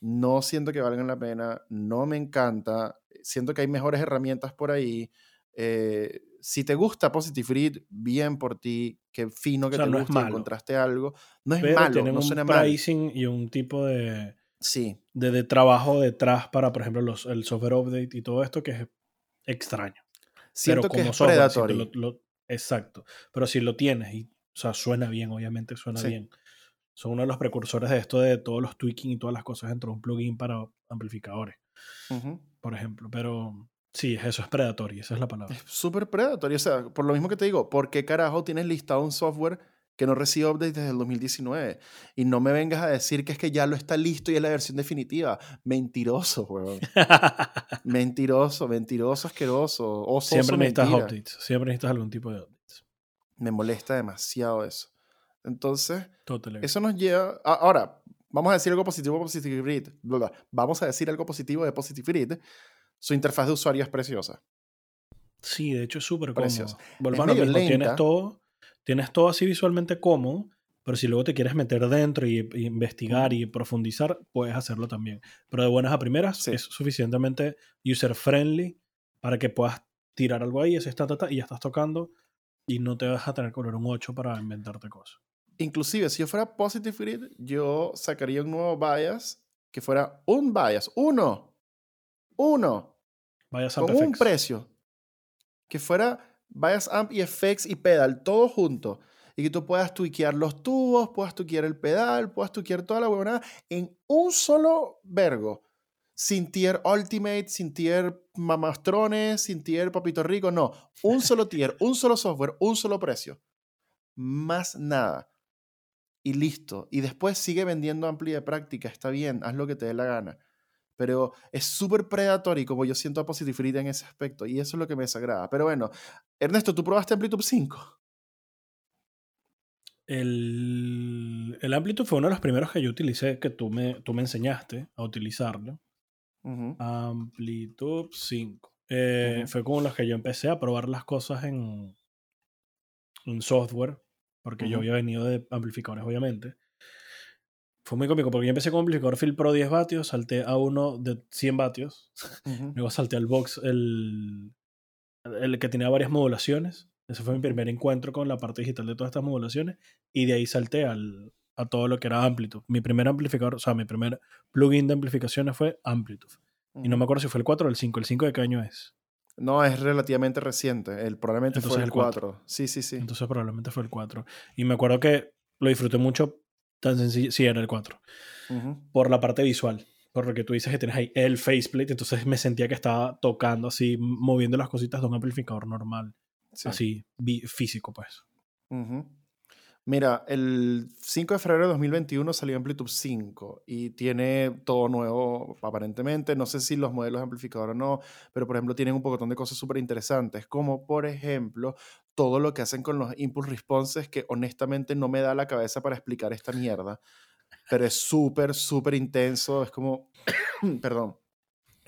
no siento que valgan la pena, no me encanta. Siento que hay mejores herramientas por ahí. Eh, si te gusta Positive Read, bien por ti, qué fino que te no guste, encontraste algo. No es malo, tienen no un pricing y un tipo de, sí. de, trabajo detrás para, por ejemplo, los, el software update y todo esto que es extraño. Siento que es predatorio. Exacto. Pero si lo tienes y, o sea, suena bien, obviamente suena bien. Son uno de los precursores de esto de todos los tweaking y todas las cosas dentro de un plugin para amplificadores, por ejemplo. Pero sí, eso es predatorio, esa es la palabra. Es súper predatorio. O sea, por lo mismo que te digo, ¿por qué carajo tienes listado un software que no recibe updates desde el 2019? Y no me vengas a decir que es que ya lo está listo y es la versión definitiva. Mentiroso, weón. mentiroso, mentiroso, asqueroso. siempre necesitas updates. Siempre necesitas algún tipo de updates. Me molesta demasiado eso. Entonces, eso nos lleva. ahora, vamos a decir algo positivo de Positive Read. Vamos a decir algo positivo de Positive Read. Su interfaz de usuario es preciosa. Sí, de hecho es súper cómodo. Volvamos a tienes todo tienes todo así visualmente cómodo, pero si luego te quieres meter dentro y, investigar y profundizar, puedes hacerlo también. Pero de buenas a primeras es suficientemente user friendly para que puedas tirar algo ahí, ese está, y ya estás tocando y no te vas a tener que volver un 8 para inventarte cosas. Inclusive, si yo fuera Positive Grid, yo sacaría un nuevo bias que fuera un bias, uno, uno, bias con un precio, que fuera Bias Amp y Effects y Pedal, todo junto. Y que tú puedas tuiquear los tubos, puedas tuiquear el pedal, puedas tuiquear toda la huevonada en un solo vergo. Sin tier Ultimate, sin tier Mamastrones, sin tier Papito Rico, no. Un solo tier, un solo software, un solo precio. Más nada. Y listo. Y después sigue vendiendo amplia de práctica, está bien, haz lo que te dé la gana pero es súper predatorio como yo siento a Positive en ese aspecto y eso es lo que me desagrada. Pero bueno, Ernesto, ¿tú probaste Amplitude 5? El, el Amplitude fue uno de los primeros que yo utilicé, que tú me, tú me enseñaste a utilizarlo. Amplitude 5. Eh, fue como los que yo empecé a probar las cosas en, en software, porque yo había venido de amplificadores, obviamente. Fue muy cómico porque yo empecé con un amplificador Field Pro 10 vatios, salté a uno de 100 vatios, luego salté al box el, el que tenía varias modulaciones. Ese fue mi primer encuentro con la parte digital de todas estas modulaciones y de ahí salté al, a todo lo que era Amplitude. Mi primer amplificador, o sea, mi primer plugin de amplificaciones fue Amplitude. Y no me acuerdo si fue el 4 o el 5. ¿El 5 de qué año es? No, es relativamente reciente. El, probablemente fue el 4. Sí, sí, sí. Entonces probablemente fue el 4. Y me acuerdo que lo disfruté mucho Tan sencillo. Sí, era el 4. Por la parte visual. Por lo que tú dices que tienes ahí el faceplate. Entonces me sentía que estaba tocando así, moviendo las cositas de un amplificador normal. Así, físico, pues. Mira, el 5 de febrero de 2021 salió Amplitude 5 y tiene todo nuevo aparentemente. No sé si los modelos de amplificador o no, pero por ejemplo tienen un poco de cosas súper interesantes, como por ejemplo todo lo que hacen con los impulse responses que honestamente no me da la cabeza para explicar esta mierda, pero es súper, súper intenso. Es como, perdón,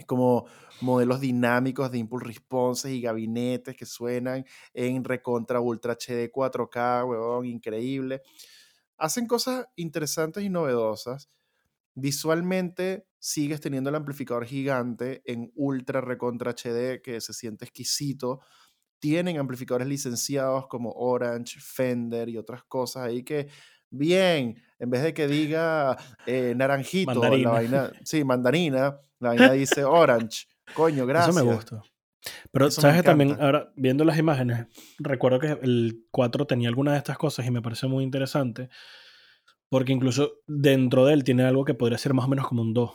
como modelos dinámicos de impulse responses y gabinetes que suenan en recontra ultra HD 4K, huevón, increíble. Hacen cosas interesantes y novedosas. Visualmente sigues teniendo el amplificador gigante en ultra recontra HD que se siente exquisito. Tienen amplificadores licenciados como Orange, Fender y otras cosas ahí que bien, en vez de que diga eh, naranjito, la vaina, sí, mandarina, la vaina dice orange. Coño, gracias. Eso me gusta. Pero Eso sabes que también, ahora viendo las imágenes, recuerdo que el 4 tenía alguna de estas cosas y me parece muy interesante. Porque incluso dentro de él tiene algo que podría ser más o menos como un 2.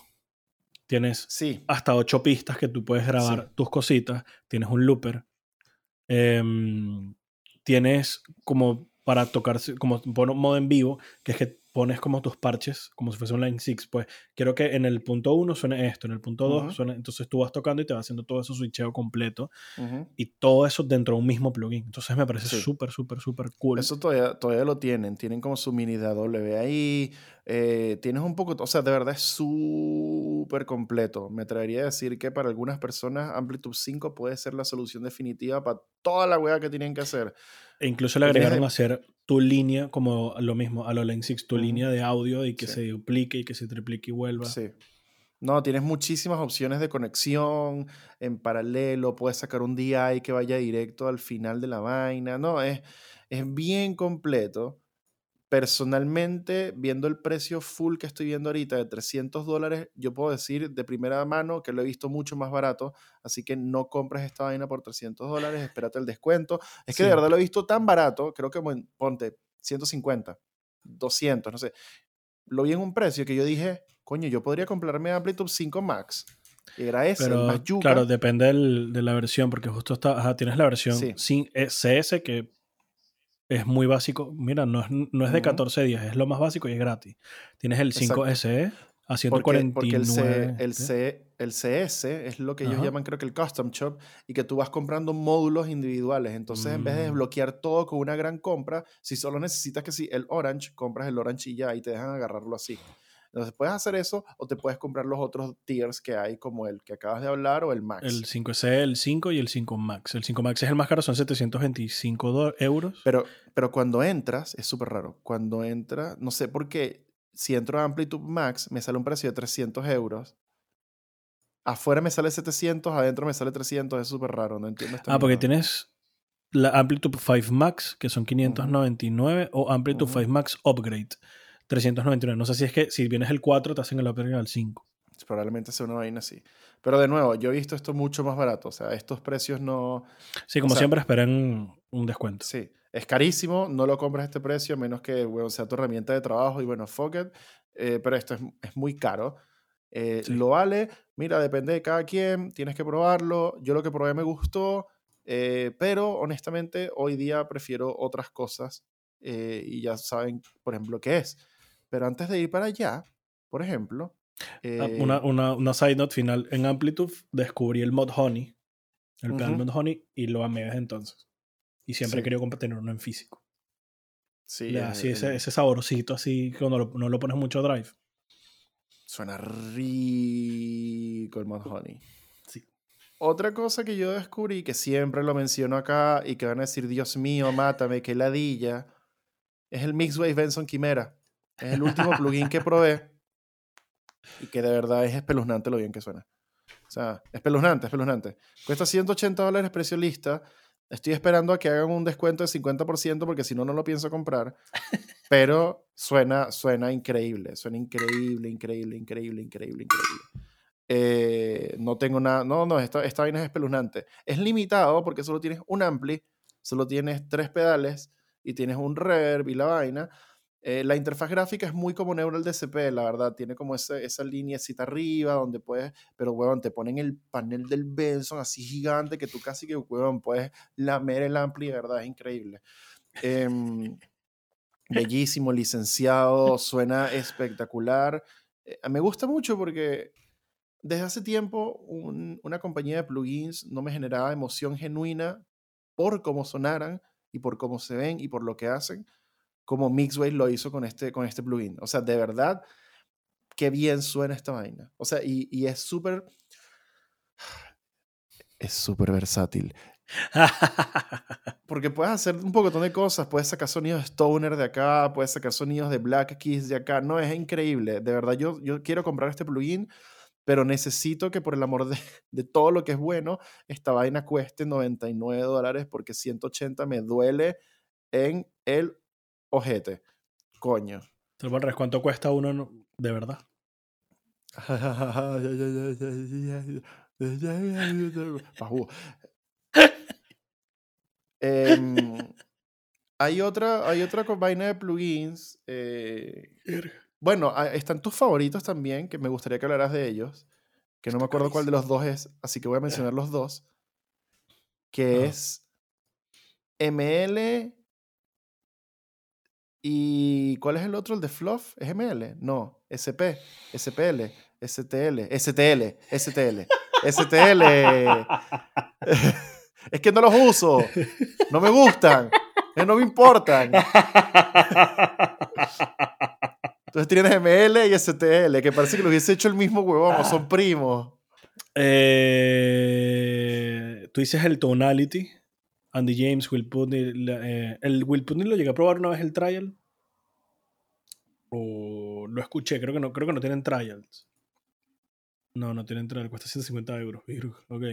Tienes Sí, hasta 8 pistas que tú puedes grabar Sí. tus cositas. Tienes un looper. em, tienes como para tocar, como modo en vivo, que es que pones como tus parches, como si fuese un Line 6. Pues quiero que en el punto 1 suene esto, en el punto 2 Ujú. suene. Entonces tú vas tocando y te va haciendo todo eso switcheo completo ujú. y todo eso dentro de un mismo plugin. Entonces me parece Sí. súper, súper, súper cool. Eso todavía, todavía lo tienen. Tienen como su mini DAW ahí. eh, tienes un poco, o sea, de verdad es súper completo. Me atrevería a decir que para algunas personas Amplitude 5 puede ser la solución definitiva para toda la weá que tienen que hacer. E incluso le agregaron a hacer tu línea, como lo mismo, a lo Line 6, tu línea de audio y que Sí. se duplique y que se triplique y vuelva. Sí. No, tienes muchísimas opciones de conexión en paralelo. Puedes sacar un DI que vaya directo al final de la vaina. No, es, es bien completo. Personalmente, viendo el precio full que estoy viendo ahorita de 300 dólares, yo puedo decir de primera mano que lo he visto mucho más barato. Así que no compres esta vaina por 300 dólares, espérate el descuento. Es que de verdad lo he visto tan barato, creo que ponte 150, 200, no sé lo vi en un precio que yo dije, coño, yo podría comprarme Amplitude 5 Max. Y era ese, el Pero más yuca. claro, depende del- de la versión, porque justo está, ajá, tienes la versión Sí. sin eh, CS que es muy básico. Mira, no es, no es de Ujú. 14 días, es lo más básico y es gratis. Tienes el 5 SE a porque, 149. porque el, C- el. C- el CS es lo que ellos Ajá. llaman, creo que el Custom Shop, y que tú vas comprando módulos individuales. Entonces, en vez de Mm. desbloquear todo con una gran compra, si solo necesitas que si el Orange, compras el Orange y ya, y te dejan agarrarlo así. Entonces, puedes hacer eso o te puedes comprar los otros tiers que hay, como el que acabas de hablar o el Max. El 5SE, el 5 y el 5 Max. El 5 Max es el más caro, son 725 do- euros. Pero, pero cuando entras, es súper raro. Cuando entras, no sé por qué, si entro a Amplitude Max, me sale un precio de 300 euros. Afuera me sale 700, adentro me sale 300. Es súper raro, no entiendo esta Ah, porque tienes la Amplitude 5 Max, que son 599, o Amplitude Ujú. 5 Max Upgrade, 399. No sé si es que si vienes el 4, te hacen el upgrade al 5. Probablemente sea una vaina así. Pero de nuevo, yo he visto esto mucho más barato. O sea, estos precios no... Sí, O como sea- siempre esperan un descuento. Sí, es carísimo, no lo compras a este precio a menos que bueno, sea tu herramienta de trabajo y bueno, fuck it. Eh, pero esto es, es muy caro. Eh, Sí. Lo vale, mira, depende de cada quien, tienes que probarlo. Yo lo que probé me gustó, eh, pero honestamente hoy día prefiero otras cosas eh, y ya saben, por ejemplo, qué es. Pero antes de ir para allá, por ejemplo... Ah, eh, Una, una, una side note final. En Amplitude descubrí el mod Honey, el pedal Ujú. mod Honey, y lo amé desde entonces. Y siempre he Sí. querido tener uno en físico. sí, Le da el- así ese, ese saborcito así cuando lo- no lo pones mucho drive. Suena rico el Mod Honey. Sí. Otra cosa que yo descubrí, que siempre lo menciono acá y que van a decir, Dios mío, mátame, qué ladilla, es el Mixwave Benson Quimera. Es el último plugin que probé y que de verdad es espeluznante lo bien que suena. O sea, espeluznante, espeluznante. Cuesta 180 dólares precio lista. Estoy esperando a que hagan un descuento de 50% porque si no, no lo pienso comprar. Pero suena, suena increíble, suena increíble, increíble, increíble, increíble, increíble. Eh, no tengo nada, no, no, esta, esta vaina es espeluznante. Es limitado porque solo tienes un ampli, solo tienes tres pedales y tienes un reverb y la vaina. Eh, la interfaz gráfica es muy como Neural DCP, la verdad. Tiene como ese, esa lineecita arriba donde puedes, pero huevón, te ponen el panel del Benson así gigante que tú casi que, huevón, puedes lamer el ampli, verdad, es increíble. Em, bellísimo, licenciado, suena espectacular. Eh, me gusta mucho porque desde hace tiempo un- una compañía de plugins no me generaba emoción genuina por cómo sonaran y por cómo se ven y por lo que hacen, como Mixway lo hizo con este, con este plugin. O sea, de verdad, qué bien suena esta vaina. O sea, y, y es súper... Es súper versátil. Porque puedes hacer un poquitón de cosas, puedes sacar sonidos de Stoner de acá, puedes sacar sonidos de Black Keys de acá. No, es increíble. De verdad, yo, yo quiero comprar este plugin, pero necesito que por el amor de, de todo lo que es bueno, esta vaina cueste 99 dólares porque 180 me duele en el ojete. Coño. Te ¿Cuánto cuesta uno no- de verdad? Em, hay otra, hay otra vaina de plugins. eh, bueno, ah, están tus favoritos también, que me gustaría que hablaras de ellos. Que no me acuerdo cuál de los dos es, así que voy a mencionar los dos. Que es ML y ¿cuál es el otro? ¿El de Fluff? ¿Es ML? No, SP, SPL, STL, STL, STL, STL. es que no los uso, no me gustan, eh, no me importan. Entonces tienes ML y STL, que parece que lo hubiese hecho el mismo huevón, son primos. Eh, tú dices el Tonality. Andy James, Will Putney. la- eh, el Will Putney lo llegué a probar una vez el trial. O lo escuché, creo que no, creo que no tienen trials. No, no tienen trial, cuesta 150 euros. Ok.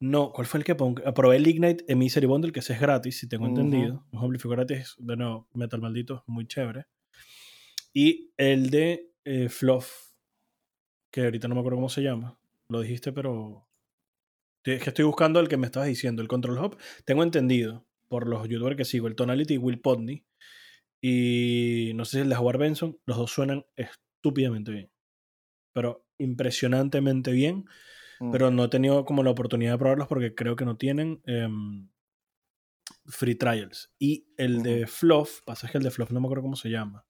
No, ¿cuál fue el que pongo? Probé el Ignite Emissary Bundle, que ese es gratis, si tengo Ujú. entendido. Un amplificador gratis, de nuevo, Metal Maldito, muy chévere. Y el de eh, Fluff, que ahorita no me acuerdo cómo se llama. Lo dijiste, pero. Es que estoy buscando el que me estabas diciendo, el Control Hub. Tengo entendido por los youtubers que sigo, el Tonality y Will Podney. Y no sé si el de Howard Benson. Los dos suenan estúpidamente bien. Pero impresionantemente bien. Mm. Pero no he tenido como la oportunidad de probarlos porque creo que no tienen em, free trials. Y el de Fluff, pasa que el de Fluff no me acuerdo cómo se llama.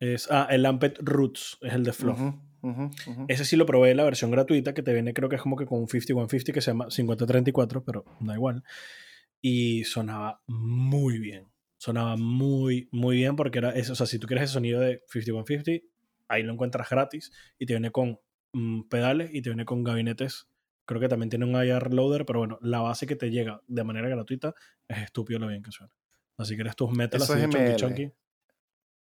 Es, ah, el Amped Roots es el de Fluff. Ujú. Ese sí lo probé la versión gratuita que te viene, creo que es como que con un 5150 que se llama 5034, pero da igual. Y sonaba muy bien. Sonaba muy, muy bien porque era eso. O sea, si tú quieres ese sonido de 5150, ahí lo encuentras gratis y te viene con mm, pedales y te viene con gabinetes. Creo que también tiene un IR loader, pero bueno, la base que te llega de manera gratuita es estúpido lo bien que suena. Así que eres tus metal Eso así es chunky chunky.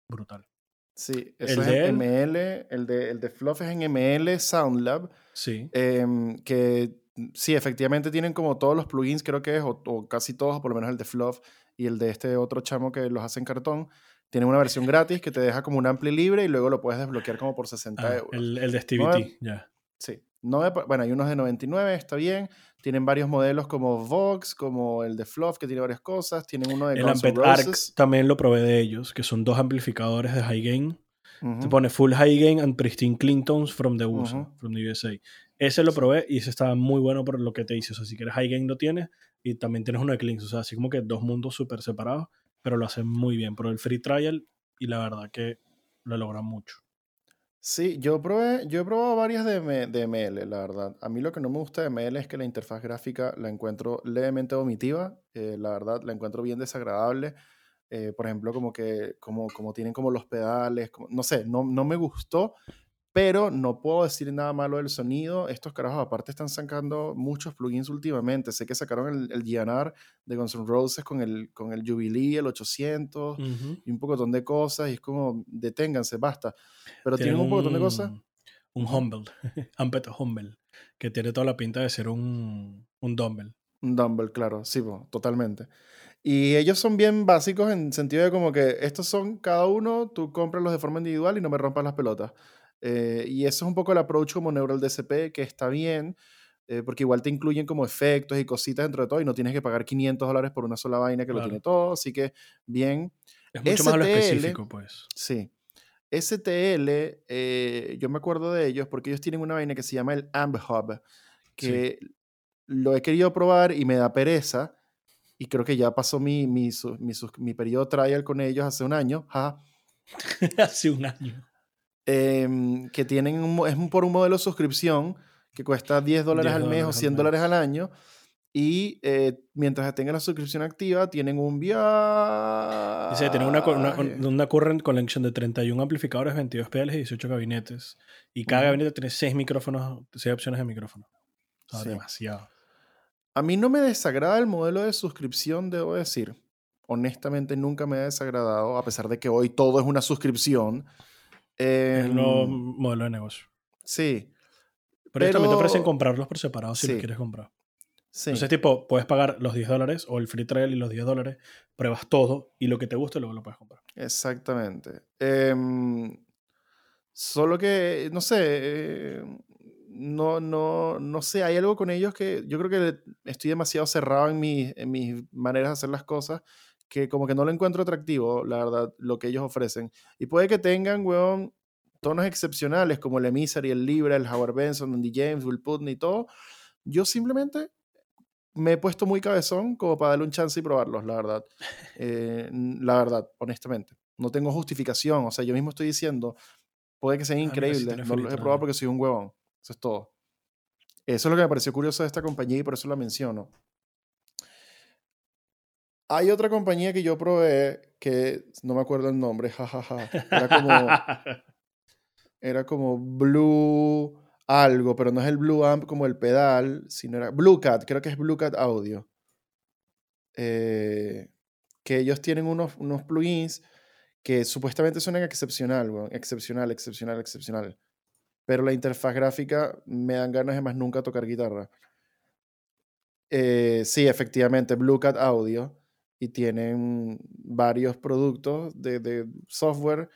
Brutal. Sí, ¿El eso es de él? ML, el de, el de Fluff es en ML Soundlab, Sí. em, que mm, sí, efectivamente tienen como todos los plugins, creo que es, o, o casi todos, o por lo menos el de Fluff y el de este otro chamo que los hace en cartón, tienen una versión gratis que te deja como un ampli libre y luego lo puedes desbloquear como por 60 Ah, euros. el, el de Stevie No, T, ya. Sí. No me bueno, hay unos de 99, está bien. Tienen varios modelos como Vox, como el de Fluff, que tiene varias cosas. Tienen uno de El Amped Arc Roses. también lo probé de ellos, que son dos amplificadores de high gain. Te Ujú. pone full high gain and pristine clean tones from the USA, from the USA. Ese lo probé y ese estaba muy bueno por lo que te dice. O sea, si quieres high gain lo tienes y también tienes uno de cleans. O sea, así como que dos mundos súper separados, pero lo hacen muy bien. Pero el free trial y la verdad que lo logran mucho. Sí, yo probé, yo he probado varias de, de ML, la verdad. A mí lo que no me gusta de ML es que la interfaz gráfica la encuentro levemente vomitiva. eh, la verdad, la encuentro bien desagradable. eh, por ejemplo, como que como, como tienen como los pedales, como- no sé, no, no me gustó, pero no puedo decir nada malo del sonido. Estos carajos aparte están sacando muchos plugins últimamente. Sé que sacaron el, el GNR de Guns N' Roses con el, con el Jubilee, el 800 Ujú. y un pocotón de cosas y es como, deténganse, basta. Pero Tienen tienen un pocotón de cosas. Un. Humble, Amped Humble, que tiene toda la pinta de ser un, un dumbbell. Un dumbbell, claro, sí, po, totalmente. Y ellos son bien básicos en sentido de como que estos son cada uno, tú cómpralos de forma individual y no me rompas las pelotas. Eh, y eso es un poco el approach como Neural DCP, que está bien, eh, porque igual te incluyen como efectos y cositas dentro de todo y no tienes que pagar 500 dólares por una sola vaina que lo tiene todo, así que bien. Es mucho más a lo STL, específico, pues. Sí. STL, eh, yo me acuerdo de ellos porque ellos tienen una vaina que se llama el AMP Hub, que lo he querido probar y me da pereza. Y creo que ya pasó mi, mi, su- mi, periodo trial con ellos hace un año. Hace un año. Em, que tienen un es por un modelo de suscripción que cuesta 10 dólares 10 al mes o dólares al 100 mes. dólares al año. Y eh, mientras tengan la suscripción activa, tienen un viaje. Dice, tiene una, una, una current collection de 31 amplificadores, 22 pedales y 18 gabinetes. Y cada gabinete tiene 6 micrófonos, 6 opciones de micrófono. O sea, Sí. demasiado. A mí no me desagrada el modelo de suscripción, debo decir. Honestamente, nunca me ha desagradado, a pesar de que hoy todo es una suscripción. Es el nuevo Em, modelo de negocio. sí, Pero, ellos también te ofrecen pero- comprarlos por separado si Sí. los quieres comprar. sí. Entonces, tipo, puedes pagar los 10 dólares o el free trial y los 10 dólares, pruebas todo y lo que te guste luego lo puedes comprar. Exactamente. Em, solo que, no sé, eh, no, no, no sé, hay algo con ellos que yo creo que estoy demasiado cerrado en, en mis maneras de hacer las cosas que como que no lo encuentro atractivo, la verdad, lo que ellos ofrecen. Y puede que tengan, weón, tonos excepcionales como el Emissary, el Libra, el Howard Benson, Andy James, Will Putney y todo. Yo simplemente me he puesto muy cabezón como para darle un chance y probarlos, la verdad. Eh, la verdad, honestamente. No tengo justificación. O sea, yo mismo estoy diciendo, puede que sean increíbles. no los he probado porque soy un huevón. Eso es todo. Eso es lo que me pareció curioso de esta compañía y por eso la menciono. Hay otra compañía que yo probé que no me acuerdo el nombre, jajaja. Era como, era como Blue algo, pero no es el Blue Amp como el pedal, sino era Blue Cat, creo que es Blue Cat Audio. Eh, que ellos tienen unos, unos plugins que supuestamente suenan excepcional, excepcional, excepcional, excepcional. Pero la interfaz gráfica me dan ganas de más nunca tocar guitarra. Eh, sí, efectivamente, Blue Cat Audio. Y tienen varios productos de, de software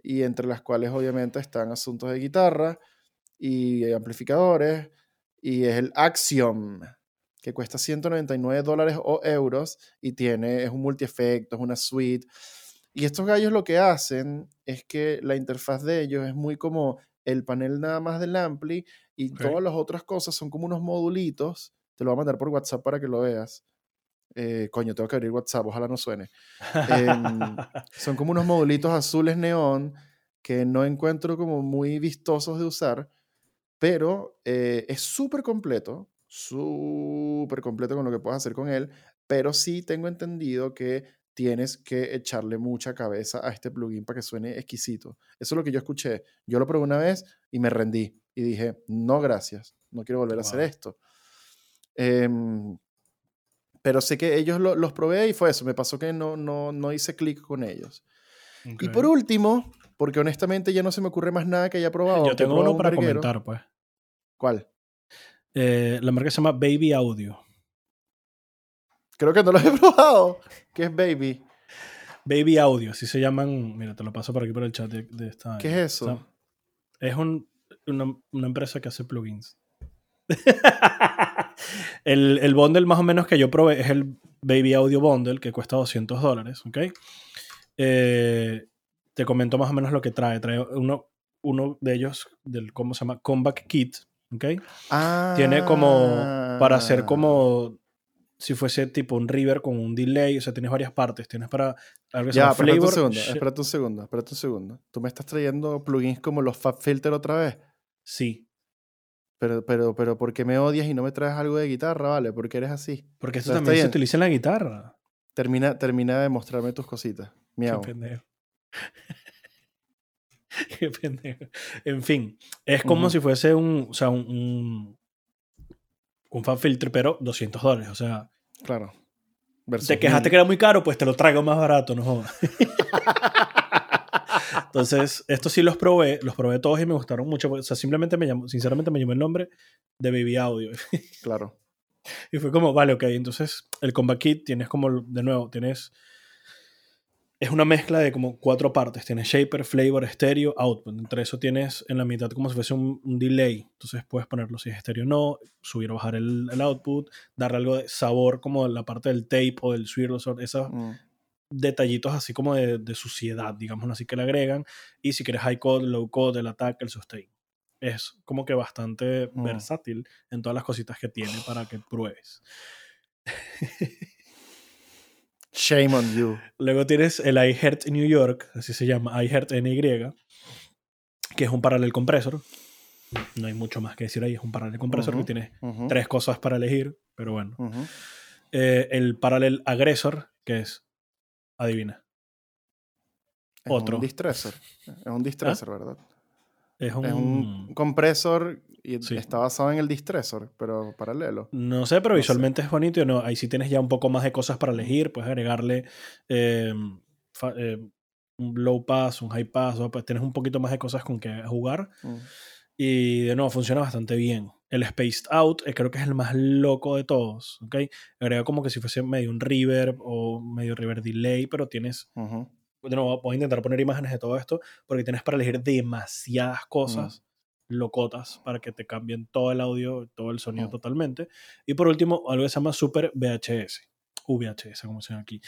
y entre las cuales obviamente están asuntos de guitarra y amplificadores. Y es el Axiom, que cuesta 199 dólares o euros y tiene, es un multi-efecto, es una suite. Y estos gallos lo que hacen es que la interfaz de ellos es muy como el panel nada más del ampli y todas las otras cosas son como unos modulitos. Te lo voy a mandar por WhatsApp para que lo veas. Eh, coño, tengo que abrir WhatsApp, ojalá no suene. Em, son como unos modulitos azules neón que no encuentro como muy vistosos de usar, pero eh, es súper completo, súper completo con lo que puedes hacer con él, pero sí tengo entendido que tienes que echarle mucha cabeza a este plugin para que suene exquisito. Eso es lo que yo escuché. Yo lo probé una vez y me rendí y dije, no, gracias, no quiero volver a hacer esto. Em, pero sé que ellos los probé y fue eso, me pasó que no, no, no hice clic con ellos. Y por último, porque honestamente ya no se me ocurre más nada que haya probado. Yo tengo uno para comentar, pues. ¿Cuál? Eh, la marca se llama Baby Audio. Creo que no los he probado. ¿Qué es Baby? Baby Audio, así se llaman. Mira, te lo paso por aquí por el chat de, esta. ¿Qué es eso? es un, una, una, empresa que hace plugins. el, el bundle más o menos que yo probé es el Baby Audio Bundle, que cuesta 200 dólares, ¿ok? Eh, te comento más o menos lo que trae. Trae uno, uno de ellos, del, ¿cómo se llama? Comeback Kit, ¿ok? Tiene como, para hacer ah. como, si fuese tipo un river con un delay, o sea, tienes varias partes. Tienes para algo que ya, espérate un segundo, espérate un segundo, espérate un segundo. ¿Tú me estás trayendo plugins como los Fab Filter otra vez? Sí. Pero, pero, pero, ¿por qué me odias y no me traes algo de guitarra, vale? ¿Por qué eres así? Porque esto también se utiliza en la guitarra. Termina, termina de mostrarme tus cositas. Miau. Qué pendejo. Qué pendejo. En fin, es como si fuese un, o sea, un, un, fan filter, pero 200 dólares. O sea, claro. te quejaste que era muy caro, pues te lo traigo más barato, no jodas. Entonces, estos sí los probé, los probé todos y me gustaron mucho. O sea, simplemente me llamó, sinceramente me llamó el nombre de Baby Audio. Claro. Y fue como, vale, ok. Entonces, el Combat Kit tienes como, de nuevo, tienes es una mezcla de como cuatro partes. Tienes shaper, flavor, stereo, output. Entre eso tienes en la mitad como si fuese un, delay. Entonces puedes ponerlo si es estéreo o no, subir o bajar el, output, darle algo de sabor como la parte del tape o del swirl, esos mm. Detallitos así como de, suciedad, digamos así que le agregan. Y si quieres high code, low code, el attack, el sustain. Es como que bastante mm. versátil en todas las cositas que tiene para que pruebes. Shame on you. Luego tienes el iHeart New York, así se llama, iHeart NY, que es un paralel compresor. No hay mucho más que decir ahí, es un paralel compresor que tiene tres cosas para elegir, pero bueno. Eh, el paralel agresor, que es, adivina. Otro. un distressor. Es un distressor, ¿Ah? ¿verdad? Es un... compresor y está basado en el distressor, pero paralelo. No sé, pero visualmente es bonito. No, ahí sí tienes ya un poco más de cosas para elegir. Puedes agregarle em, em, un low pass, un high pass. pues tienes un poquito más de cosas con que jugar. Mm. Y de nuevo, funciona bastante bien. El Spaced Out eh, creo que es el más loco de todos. ¿ok? Agrega como que si fuese medio un reverb o medio reverb delay, pero tienes de nuevo, voy a intentar poner imágenes de todo esto porque tienes para elegir demasiadas cosas locotas para que te cambien todo el audio, todo el sonido totalmente. Y por último, algo que se llama Super VHS, VHS, como se llama aquí,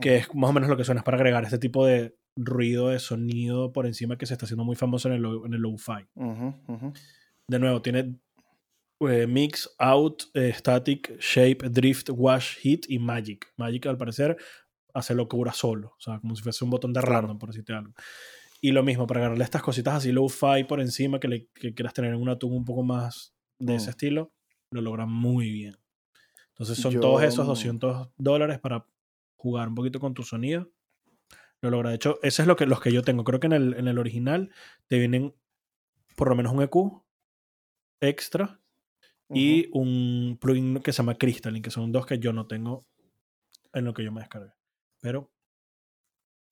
que es más o menos lo que suena, es para agregar este tipo de ruido de sonido por encima que se está haciendo muy famoso en el, en el lo-fi. De nuevo, tiene eh, Mix, Out, eh, Static, Shape, Drift, Wash, Hit y Magic. Magic, al parecer, hace locura solo. O sea, como si fuese un botón de random, por decirte algo. Y lo mismo, para agarrarle estas cositas así low-fi por encima que, le, quieras tener en una tune un poco más de ese mm. estilo, lo logra muy bien. Entonces son todos esos 200 dólares para jugar un poquito con tu sonido. Lo logra. De hecho, ese es lo que, los que yo tengo. Creo que en el, en el original te vienen por lo menos un EQ extra y un plugin que se llama Crystalline, que son dos que yo no tengo en lo que yo me descargué. Pero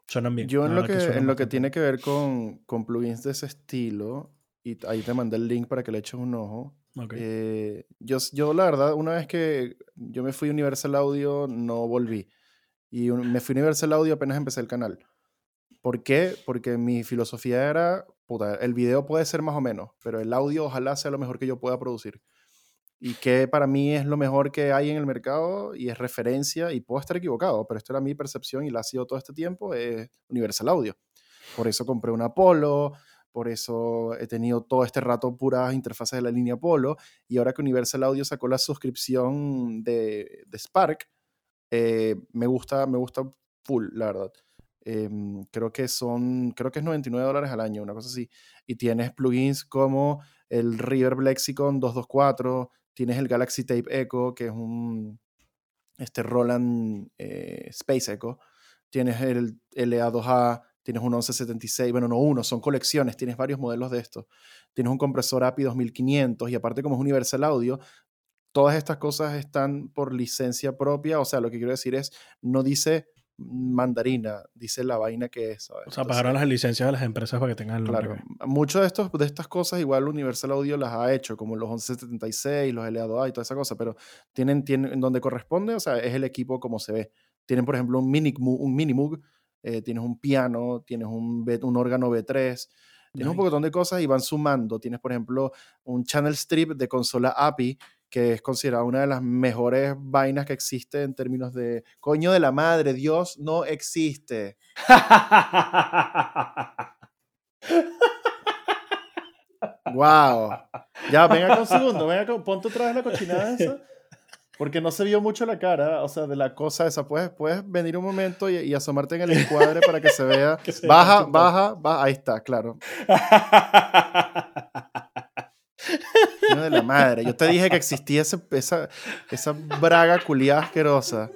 suenan bien. Yo en lo que, en lo que tiene que ver con, con, plugins de ese estilo, y ahí te mandé el link para que le eches un ojo. Eh, yo, yo, la verdad, una vez que yo me fui a Universal Audio, no volví. Y me fui a Universal Audio apenas empecé el canal. ¿Por qué? Porque mi filosofía era, puta, el video puede ser más o menos, pero el audio ojalá sea lo mejor que yo pueda producir y que para mí es lo mejor que hay en el mercado y es referencia y puedo estar equivocado, pero esto era mi percepción y la ha sido todo este tiempo, es Universal Audio. Por eso compré un Apollo, por eso he tenido todo este rato puras interfaces de la línea Apollo y ahora que Universal Audio sacó la suscripción de, de Spark, eh, me, gusta, me gusta full, la verdad. Em, creo que son, creo que es 99 dólares al año, una cosa así. Y tienes plugins como el River Lexicon 224, Tienes el Galaxy Tape Echo, que es un este Roland eh, Space Echo. Tienes el LA2A, tienes un 1176, bueno, no uno, son colecciones, tienes varios modelos de estos. Tienes un compresor API 2500 y aparte como es Universal Audio, todas estas cosas están por licencia propia, o sea, lo que quiero decir es, no dice mandarina, dice la vaina que es. O sea, pagaron las licencias de las empresas para que tengan el Claro, muchas de, estos, de estas cosas igual Universal Audio las ha hecho, como los 1176, los LA2A y toda esa cosa, pero tienen, tienen donde corresponde, o sea, es el equipo como se ve. Tienen, por ejemplo, un mini, un Minimoog, eh, tienes un piano, tienes un, un órgano B3, tienes un montón de cosas y van sumando. Tienes, por ejemplo, un channel strip de consola API que es considerada una de las mejores vainas que existe en términos de coño de la madre, Dios no existe. wow. Ya, venga con un segundo, venga con, ponte otra vez la cochinada esa. Porque no se vio mucho la cara, o sea, de la cosa esa. Puedes, puedes venir un momento y, asomarte en el encuadre para que se vea. baja, baja, baja. Ahí está, claro. De la madre. Yo te dije que existía esa, esa braga culiada asquerosa.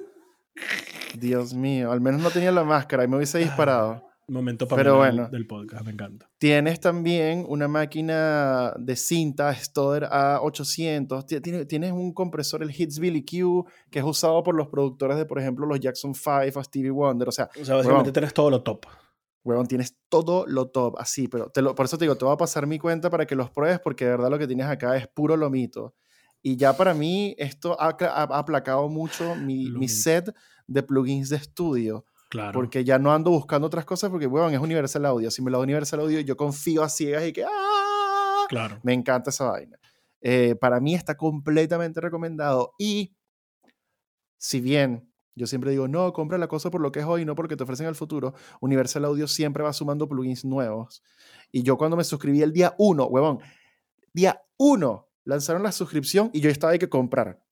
Dios mío, al menos no tenía la máscara y me hubiese disparado. Momento para Pero bueno, del podcast, me encanta. Tienes también una máquina de cinta Stoder A800. Tienes, tienes un compresor, el Hitsbilly Q, que es usado por los productores de, por ejemplo, los Jackson 5 o Stevie Wonder. O sea, o sea básicamente tienes todo lo top. Huevón, tienes todo lo top, así, pero te lo, por eso te digo, te voy a pasar mi cuenta para que los pruebes, porque de verdad lo que tienes acá es puro lomito. Y ya para mí esto ha, aplacado mucho mi, mi, set de plugins de estudio. Claro. Porque ya no ando buscando otras cosas, porque, huevón, es Universal Audio. Si me lo da Universal Audio, yo confío a ciegas y que, ¡ah! Claro. Me encanta esa vaina. Eh, para mí está completamente recomendado. Y si bien yo siempre digo, no, compra la cosa por lo que es hoy, no porque te ofrecen el futuro. Universal Audio siempre va sumando plugins nuevos. Y yo cuando me suscribí el día 1, huevón, día 1 lanzaron la suscripción y yo estaba ahí que comprar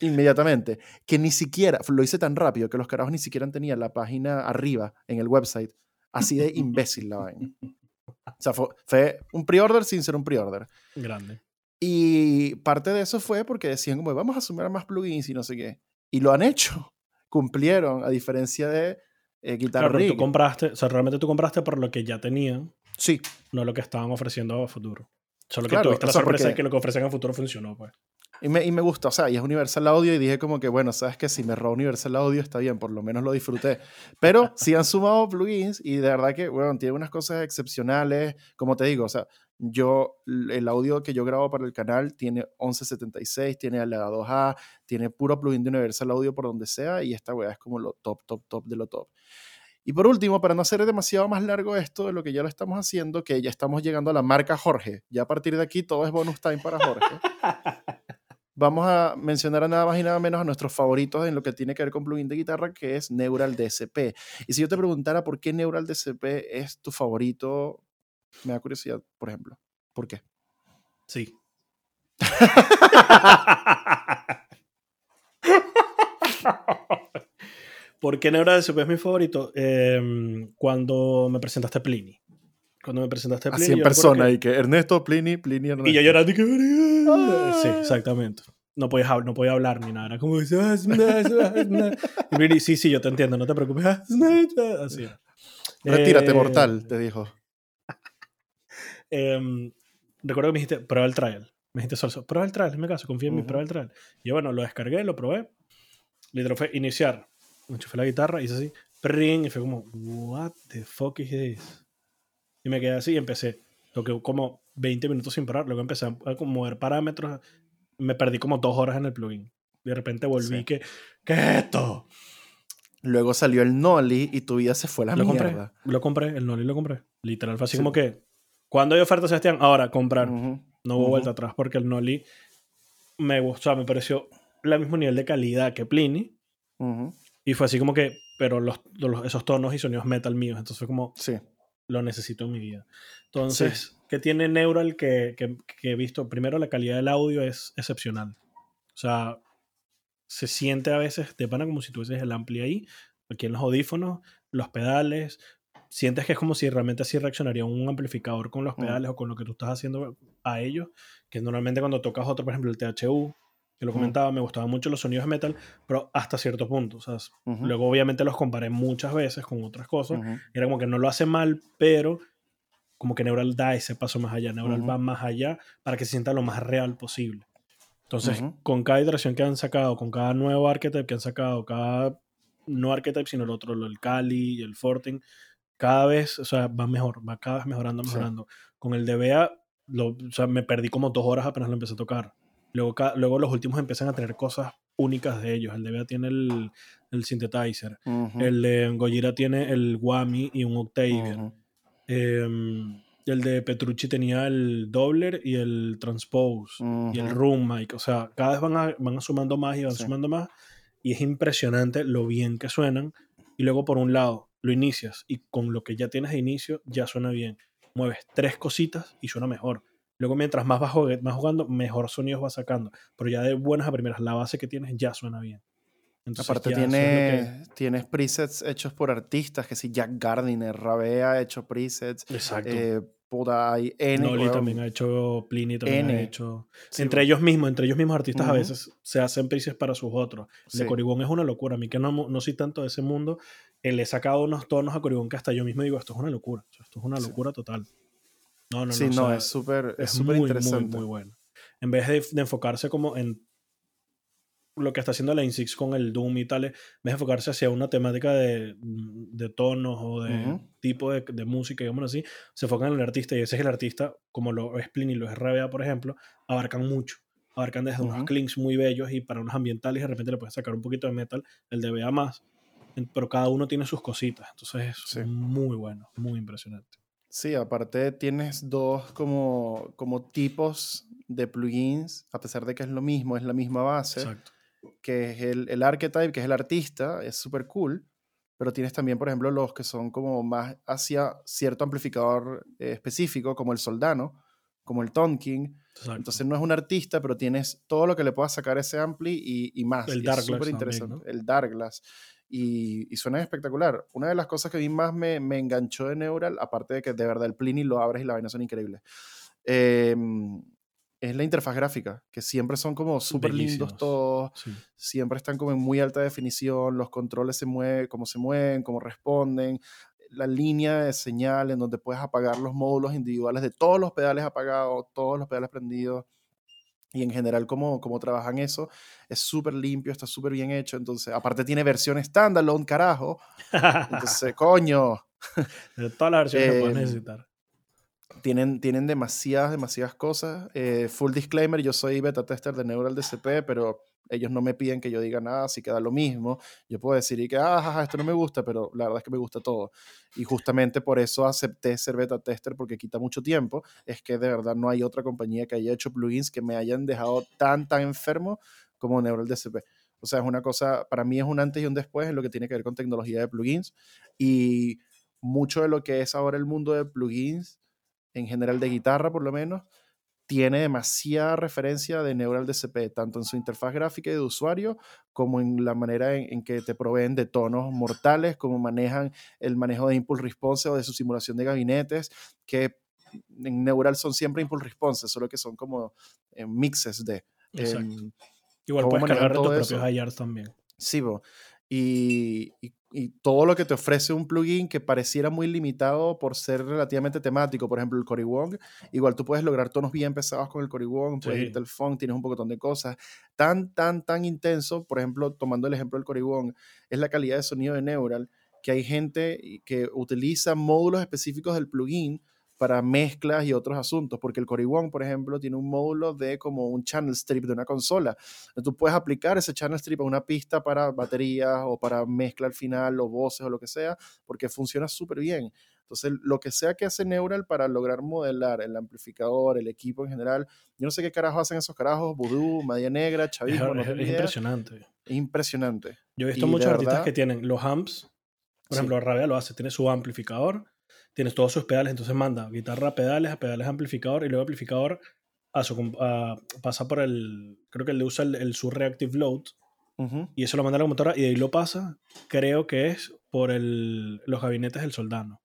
inmediatamente. Que ni siquiera, lo hice tan rápido que los carajos ni siquiera tenían la página arriba en el website. Así de imbécil la vaina. O sea, fue, fue un pre-order sin ser un pre-order. Grande. Y parte de eso fue porque decían, como, vamos a sumar más plugins y no sé qué. Y lo han hecho cumplieron, a diferencia de eh, Guitar tú compraste, o sea, realmente tú compraste por lo que ya tenían. Sí. No lo que estaban ofreciendo a futuro. Solo que tuviste la sorpresa de que lo que ofrecen a futuro funcionó, pues. Y me, y me gusta, o sea, y es Universal Audio y dije como que, bueno, sabes que si me robo Universal Audio está bien, por lo menos lo disfruté. Pero sí han sumado plugins y de verdad que, bueno, tiene unas cosas excepcionales, como te digo, o sea, yo, el audio que yo grabo para el canal tiene 1176, tiene la 2A, tiene puro plugin de Universal Audio por donde sea y esta weá es como lo top, top, top de lo top. Y por último, para no hacer demasiado más largo esto de lo que ya lo estamos haciendo, que ya estamos llegando a la marca Jorge. Ya a partir de aquí todo es bonus time para Jorge. Vamos a mencionar a nada más y nada menos a nuestros favoritos en lo que tiene que ver con plugin de guitarra, que es Neural DSP. Y si yo te preguntara por qué Neural DSP es tu favorito, me da curiosidad, por ejemplo. ¿Por qué? Sí. ¿Por qué Neural DSP es mi favorito? Em, cuando me presentaste Pliny. Cuando me presentaste Pliny. Así en persona, y que Ernesto, Pliny, Pliny, Ernesto. Y yo llorando y que. Ah. Sí, exactamente. No podía, no podía hablar ni nada. Era como. y Pliny, sí, sí, yo te entiendo, no te preocupes. Así. Retírate, eh, mortal, te dijo. Em, recuerdo que me dijiste, prueba el trial. Me dijiste, solo, prueba el trial, en mi caso, confía en mí, prueba el trial. Y yo, bueno, lo descargué, lo probé. Literal fue iniciar enchufé la guitarra, hice así, ring, y fue como, what the fuck is this? Y me quedé así y empecé. Toqué como 20 minutos sin parar, luego empecé a mover parámetros, me perdí como dos horas en el plugin. De repente volví que, ¿qué es esto? Luego salió el Noli y tu vida se fue a la lo mierda. Compré, lo compré, el Noli lo compré. Literal, fue así como que, cuando hay oferta, Sebastián, ahora comprar. No hubo vuelta atrás porque el Noli me gustó, me pareció el mismo nivel de calidad que Pliny. Y fue así como que, pero los, esos tonos y sonidos metal míos. Entonces fue como, sí. lo necesito en mi vida. Entonces, ¿qué tiene Neural que, que, he visto? Primero, la calidad del audio es excepcional. O sea, se siente a veces, te pana como si tuvieses el ampli ahí, aquí en los audífonos, los pedales. Sientes que es como si realmente así reaccionaría un amplificador con los mm. pedales o con lo que tú estás haciendo a ellos. Que normalmente cuando tocas otro, por ejemplo, el THU, que lo comentaba, me gustaban mucho los sonidos de metal, pero hasta cierto punto. O sea, Luego obviamente los comparé muchas veces con otras cosas. Era como que no lo hace mal, pero como que Neural da ese paso más allá. Neural va más allá para que se sienta lo más real posible. Entonces, con cada iteración que han sacado, con cada nuevo archetype que han sacado, cada no archetype, sino el otro, el Kali y el Fortin, cada vez, o sea, va mejor, va cada vez mejorando, mejorando. Con el DBA, lo, o sea, me perdí como dos horas apenas lo empecé a tocar. Luego, luego los últimos empiezan a tener cosas únicas de ellos. El de Bea tiene el, el synthesizer. El de Gojira tiene el Whammy y un Octavian. Em, el de Petrucci tenía el Dobler y el Transpose y el Room Mic. O sea, cada vez van, van sumando más y van sumando más. Y es impresionante lo bien que suenan. Y luego, por un lado, lo inicias y con lo que ya tienes de inicio ya suena bien. Mueves tres cositas y suena mejor. Luego, mientras más vas, jugando, mejor sonidos vas sacando. Pero ya de buenas a primeras, la base que tienes ya suena bien. Aparte, tiene, tienes presets hechos por artistas, que si Jack Gardiner, Rabea ha hecho presets. Exacto. Eh, hay N. Noli también ha hecho, Pliny también ha hecho. entre ellos mismos, entre ellos mismos artistas a veces se hacen presets para sus otros. El de Coribón es una locura. A mí que no, no soy tanto de ese mundo, eh, le he sacado unos tonos a Coribón que hasta yo mismo digo, esto es una locura. Esto es una locura total. No, no, sí, no, es súper es interesante. Muy, muy bueno. En vez de, enfocarse como en lo que está haciendo la Insix con el Doom y tal, en vez de enfocarse hacia una temática de, de tonos o de tipo de, de, música, digamos así, se enfocan en el artista y ese es el artista, como lo es Pliny y lo es RBA, por ejemplo, abarcan mucho. Abarcan desde unos clinks muy bellos y para unos ambientales y de repente le puedes sacar un poquito de metal, el de BA más, pero cada uno tiene sus cositas. Entonces es muy bueno, muy impresionante. Sí, aparte tienes dos como, como tipos de plugins, a pesar de que es lo mismo, es la misma base, Exacto. Que es el, el archetype, que es el artista, es súper cool, pero tienes también, por ejemplo, los que son como más hacia cierto amplificador eh, específico, como el Soldano, como el Tonking. Entonces no es un artista, pero tienes todo lo que le puedas sacar a ese ampli y, y más. El Dark súper interesante. El Darkglass y, suena espectacular. Una de las cosas que mí más me, enganchó de Neural, aparte de que de verdad el Pliny lo abres y la vaina son increíbles, em, es la interfaz gráfica, que siempre son como súper lindos todos, siempre están como en muy alta definición, los controles se mueven, cómo se mueven, cómo responden, la línea de señal en donde puedes apagar los módulos individuales de todos los pedales apagados, todos los pedales prendidos y en general cómo, cómo trabajan eso. Es súper limpio, está súper bien hecho. Entonces, aparte tiene versión standalone, carajo. Entonces, coño. De todas las versiones que puedes em, necesitar. Tienen, tienen demasiadas, demasiadas cosas. Eh, full disclaimer, yo soy beta tester de Neural DCP, pero ellos no me piden que yo diga nada, así queda lo mismo. Yo puedo decir y que, ah, esto no me gusta, pero la verdad es que me gusta todo. Y justamente por eso acepté ser beta tester, porque quita mucho tiempo. Es que de verdad no hay otra compañía que haya hecho plugins que me hayan dejado tan, tan enfermo como Neural DCP. O sea, es una cosa, para mí es un antes y un después en lo que tiene que ver con tecnología de plugins. Y mucho de lo que es ahora el mundo de plugins, en general de guitarra por lo menos, tiene demasiada referencia de Neural DCP, tanto en su interfaz gráfica y de usuario, como en la manera en, que te proveen de tonos mortales, como manejan el manejo de impulse response o de su simulación de gabinetes, que en Neural son siempre impulse response, solo que son como eh, mixes de... Em, Igual puedes cargar tus propios IRs también. Sí, y, y, todo lo que te ofrece un plugin que pareciera muy limitado por ser relativamente temático, por ejemplo el Cory Wong, igual tú puedes lograr tonos bien pesados con el Cory Wong, puedes irte al funk, tienes un montón de cosas. Tan, tan, tan intenso, por ejemplo, tomando el ejemplo del Cory Wong, es la calidad de sonido de Neural, que hay gente que utiliza módulos específicos del plugin para mezclas y otros asuntos, porque el Cory One, por ejemplo, tiene un módulo de como un channel strip de una consola. Tú puedes aplicar ese channel strip a una pista para baterías o para mezcla al final o voces o lo que sea, porque funciona súper bien. Entonces, lo que sea que hace Neural para lograr modelar el amplificador, el equipo en general, yo no sé qué carajo hacen esos carajos, Voodoo, Media Negra, Chavismo. Es, impresionante. Es impresionante. Yo he visto muchos artistas que tienen los amps, por ejemplo, Rabia lo hace, tiene su amplificador, tienes todos sus pedales, entonces manda guitarra a pedales, a pedales amplificador y luego amplificador a su, pasa por el, creo que él le usa el, el Reactive Load y eso lo manda a la computadora y de ahí lo pasa, creo que es por el, los gabinetes del Soldano.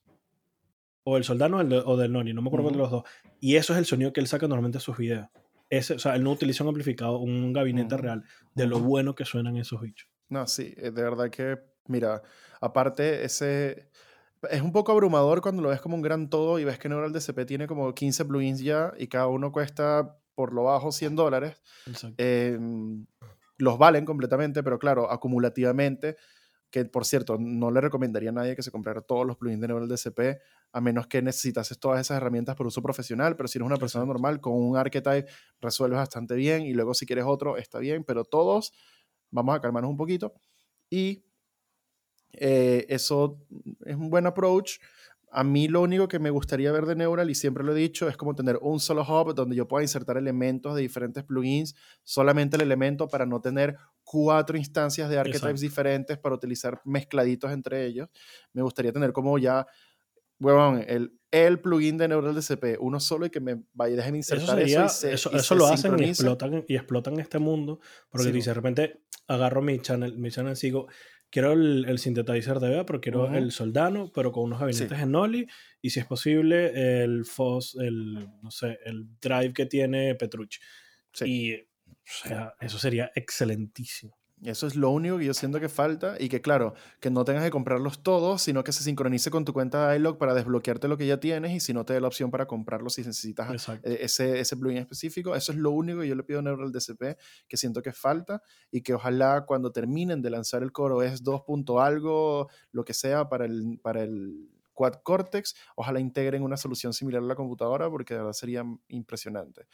O el Soldano o del Noni, no me acuerdo de los dos. Y eso es el sonido que él saca normalmente a sus videos. Ese, o sea, él no utiliza un amplificador, un gabinete real, de lo bueno que suenan esos bichos. No, sí, eh, de verdad que, mira, aparte ese es un poco abrumador cuando lo ves como un gran todo y ves que Neural DCP tiene como 15 plugins ya y cada uno cuesta por lo bajo 100 dólares. Em, los valen completamente, pero claro, acumulativamente, que por cierto, no le recomendaría a nadie que se comprara todos los plugins de Neural DCP, a menos que necesitases todas esas herramientas por uso profesional, pero si eres una persona normal, con un archetype resuelves bastante bien y luego si quieres otro, está bien, pero todos, vamos a calmarnos un poquito. Y eh, eso es un buen approach. A mí lo único que me gustaría ver de Neural, y siempre lo he dicho, es como tener un solo hub donde yo pueda insertar elementos de diferentes plugins, solamente el elemento para no tener cuatro instancias de archetypes diferentes para utilizar mezcladitos entre ellos. Me gustaría tener como ya, bueno, el, el plugin de Neural DCP, uno solo y que me vaya dejen insertar eso. eso, eso, lo hacen y explotan, y explotan este mundo, porque dice, de repente agarro mi channel, mi channel sigo, quiero el, el synthesizer de Bea, pero quiero el Soldano, pero con unos gabinetes en Noli. Y si es posible, el FOS, el, no sé, el drive que tiene Petrucci. Y, o sea, eso sería excelentísimo. Eso es lo único que yo siento que falta y que claro, que no tengas que comprarlos todos, sino que se sincronice con tu cuenta de iLog para desbloquearte lo que ya tienes y si no te dé la opción para comprarlo si necesitas e, ese, ese plugin específico. Eso es lo único que yo le pido a Neural DCP que siento que falta y que ojalá cuando terminen de lanzar el Coro es 2. algo, lo que sea para el, para el Quad Cortex, ojalá integren una solución similar a la computadora porque de verdad sería impresionante.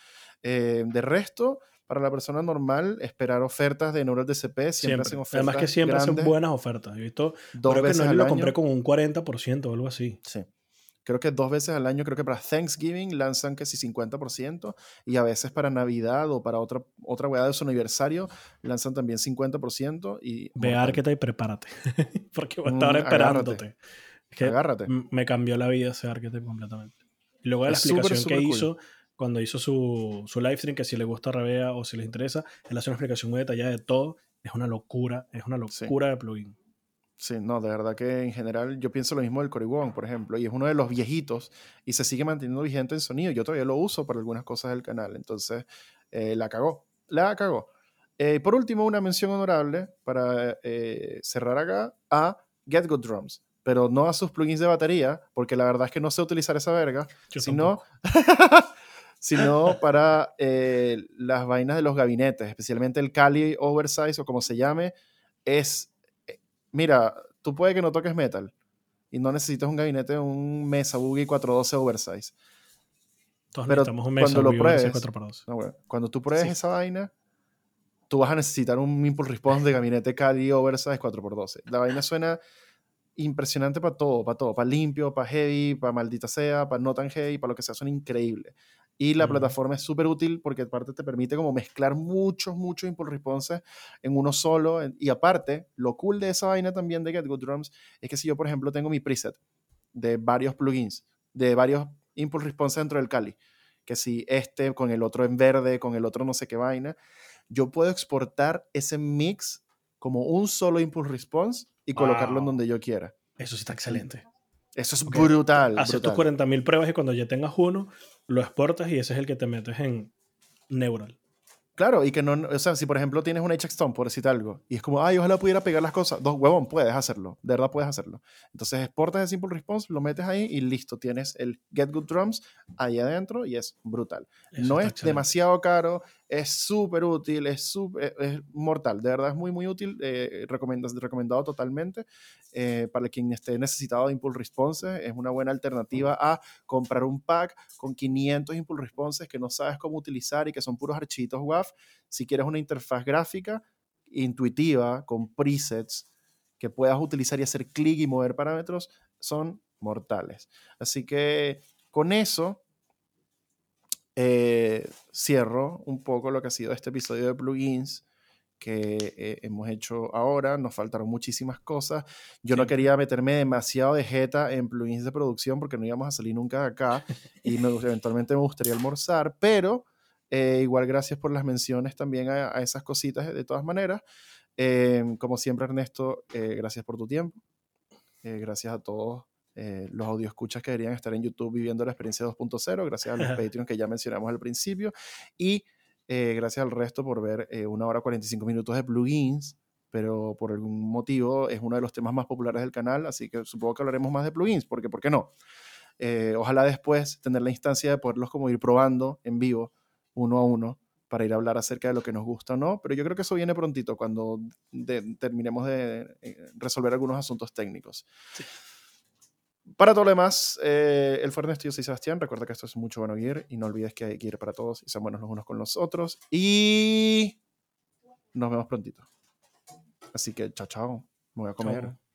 Eh, de resto, para la persona normal esperar ofertas de Neural DCP. Siempre, hacen ofertas. Además que siempre hacen buenas ofertas. He visto, dos creo veces que no lo compré con un 40% o algo así. Sí. Creo que dos veces al año, creo que para Thanksgiving lanzan casi 50% y a veces para Navidad o para otra, otra weá de su aniversario lanzan también 50%. Y, Ve Arqueta y prepárate, porque voy a estar mm, esperándote. agárrate. Me cambió la vida ese Arqueta completamente. Y luego de la explicación que hizo, cuando hizo su, su live stream, que si le gusta Rabea o si les interesa, él hace una explicación muy detallada de todo. Es una locura, es una locura de plugin. Sí, no, de verdad que en general yo pienso lo mismo del Coribón, por ejemplo, y es uno de los viejitos y se sigue manteniendo vigente en sonido. Yo todavía lo uso para algunas cosas del canal, entonces eh, la cagó, la cagó. Eh, por último, una mención honorable para eh, cerrar acá a Get Good Drums, pero no a sus plugins de batería, porque la verdad es que no sé utilizar esa verga, sino sino para eh, las vainas de los gabinetes, especialmente el Cali Oversize o como se llame, es, eh, mira, tú puedes que no toques metal y no necesitas un gabinete, un Mesa Boogie 412 Oversize. Todos Pero un Mesa cuando lo pruebes, cuando tú pruebes esa vaina, tú vas a necesitar un impulse response de gabinete Kali Oversize 4x12. La vaina suena impresionante para todo, para todo, para limpio, para heavy, para maldita sea, para no tan heavy, para lo que sea, son increíbles. Y la plataforma es súper útil porque aparte te permite como mezclar muchos, muchos impulse responses en uno solo. Y aparte, lo cool de esa vaina también de Get Good Drums es que si yo, por ejemplo, tengo mi preset de varios plugins, de varios impulse responses dentro del Kali, que si este con el otro en verde, con el otro no sé qué vaina, yo puedo exportar ese mix como un solo impulse response y colocarlo en donde yo quiera. Eso sí está excelente. Eso es brutal. Haces tus 40.000 pruebas y cuando ya tengas uno, lo exportas y ese es el que te metes en Neural. Claro, y que no, o sea, si por ejemplo tienes un HXTON, por decir algo, y es como, ay, ojalá pudiera pegar las cosas, dos huevón, puedes hacerlo, de verdad puedes hacerlo. Entonces exportas el Simple Response, lo metes ahí y listo, tienes el Get Good Drums ahí adentro y es brutal. no es demasiado caro, es súper útil, es, es, mortal, de verdad es muy, muy útil, eh, recomendado totalmente eh, para quien esté necesitado de Impulse Responses, es una buena alternativa a comprar un pack con 500 Impulse Responses que no sabes cómo utilizar y que son puros architos WAF. Si quieres una interfaz gráfica intuitiva, con presets, que puedas utilizar y hacer clic y mover parámetros, son mortales. Así que con eso eh, cierro un poco lo que ha sido este episodio de plugins que eh, hemos hecho ahora. Nos faltaron muchísimas cosas. Yo no quería meterme demasiado de jeta en plugins de producción porque no íbamos a salir nunca de acá y eventualmente me gustaría almorzar, pero eh, igual gracias por las menciones también a, esas cositas de todas maneras. como siempre, Ernesto, gracias por tu tiempo. gracias a todos eh, los audio escuchas que deberían estar en YouTube viviendo la experiencia 2.0, gracias a los Patreons que ya mencionamos al principio, y eh, gracias al resto por ver eh, una hora 45 minutos de plugins, pero por algún motivo es uno de los temas más populares del canal, así que supongo que hablaremos más de plugins, porque ¿por qué no? ojalá después tener la instancia de poderlos como ir probando en vivo, uno a uno, para ir a hablar acerca de lo que nos gusta o no, pero yo creo que eso viene prontito cuando terminemos de resolver algunos asuntos técnicos. Sí. Para todo lo demás, eh, el fue Ernesto, yo soy Sebastián. Recuerda que esto es mucho bueno gear y no olvides que hay gear para todos y sean buenos los unos con los otros. Y nos vemos prontito. Así que chao, chao. Me voy a comer.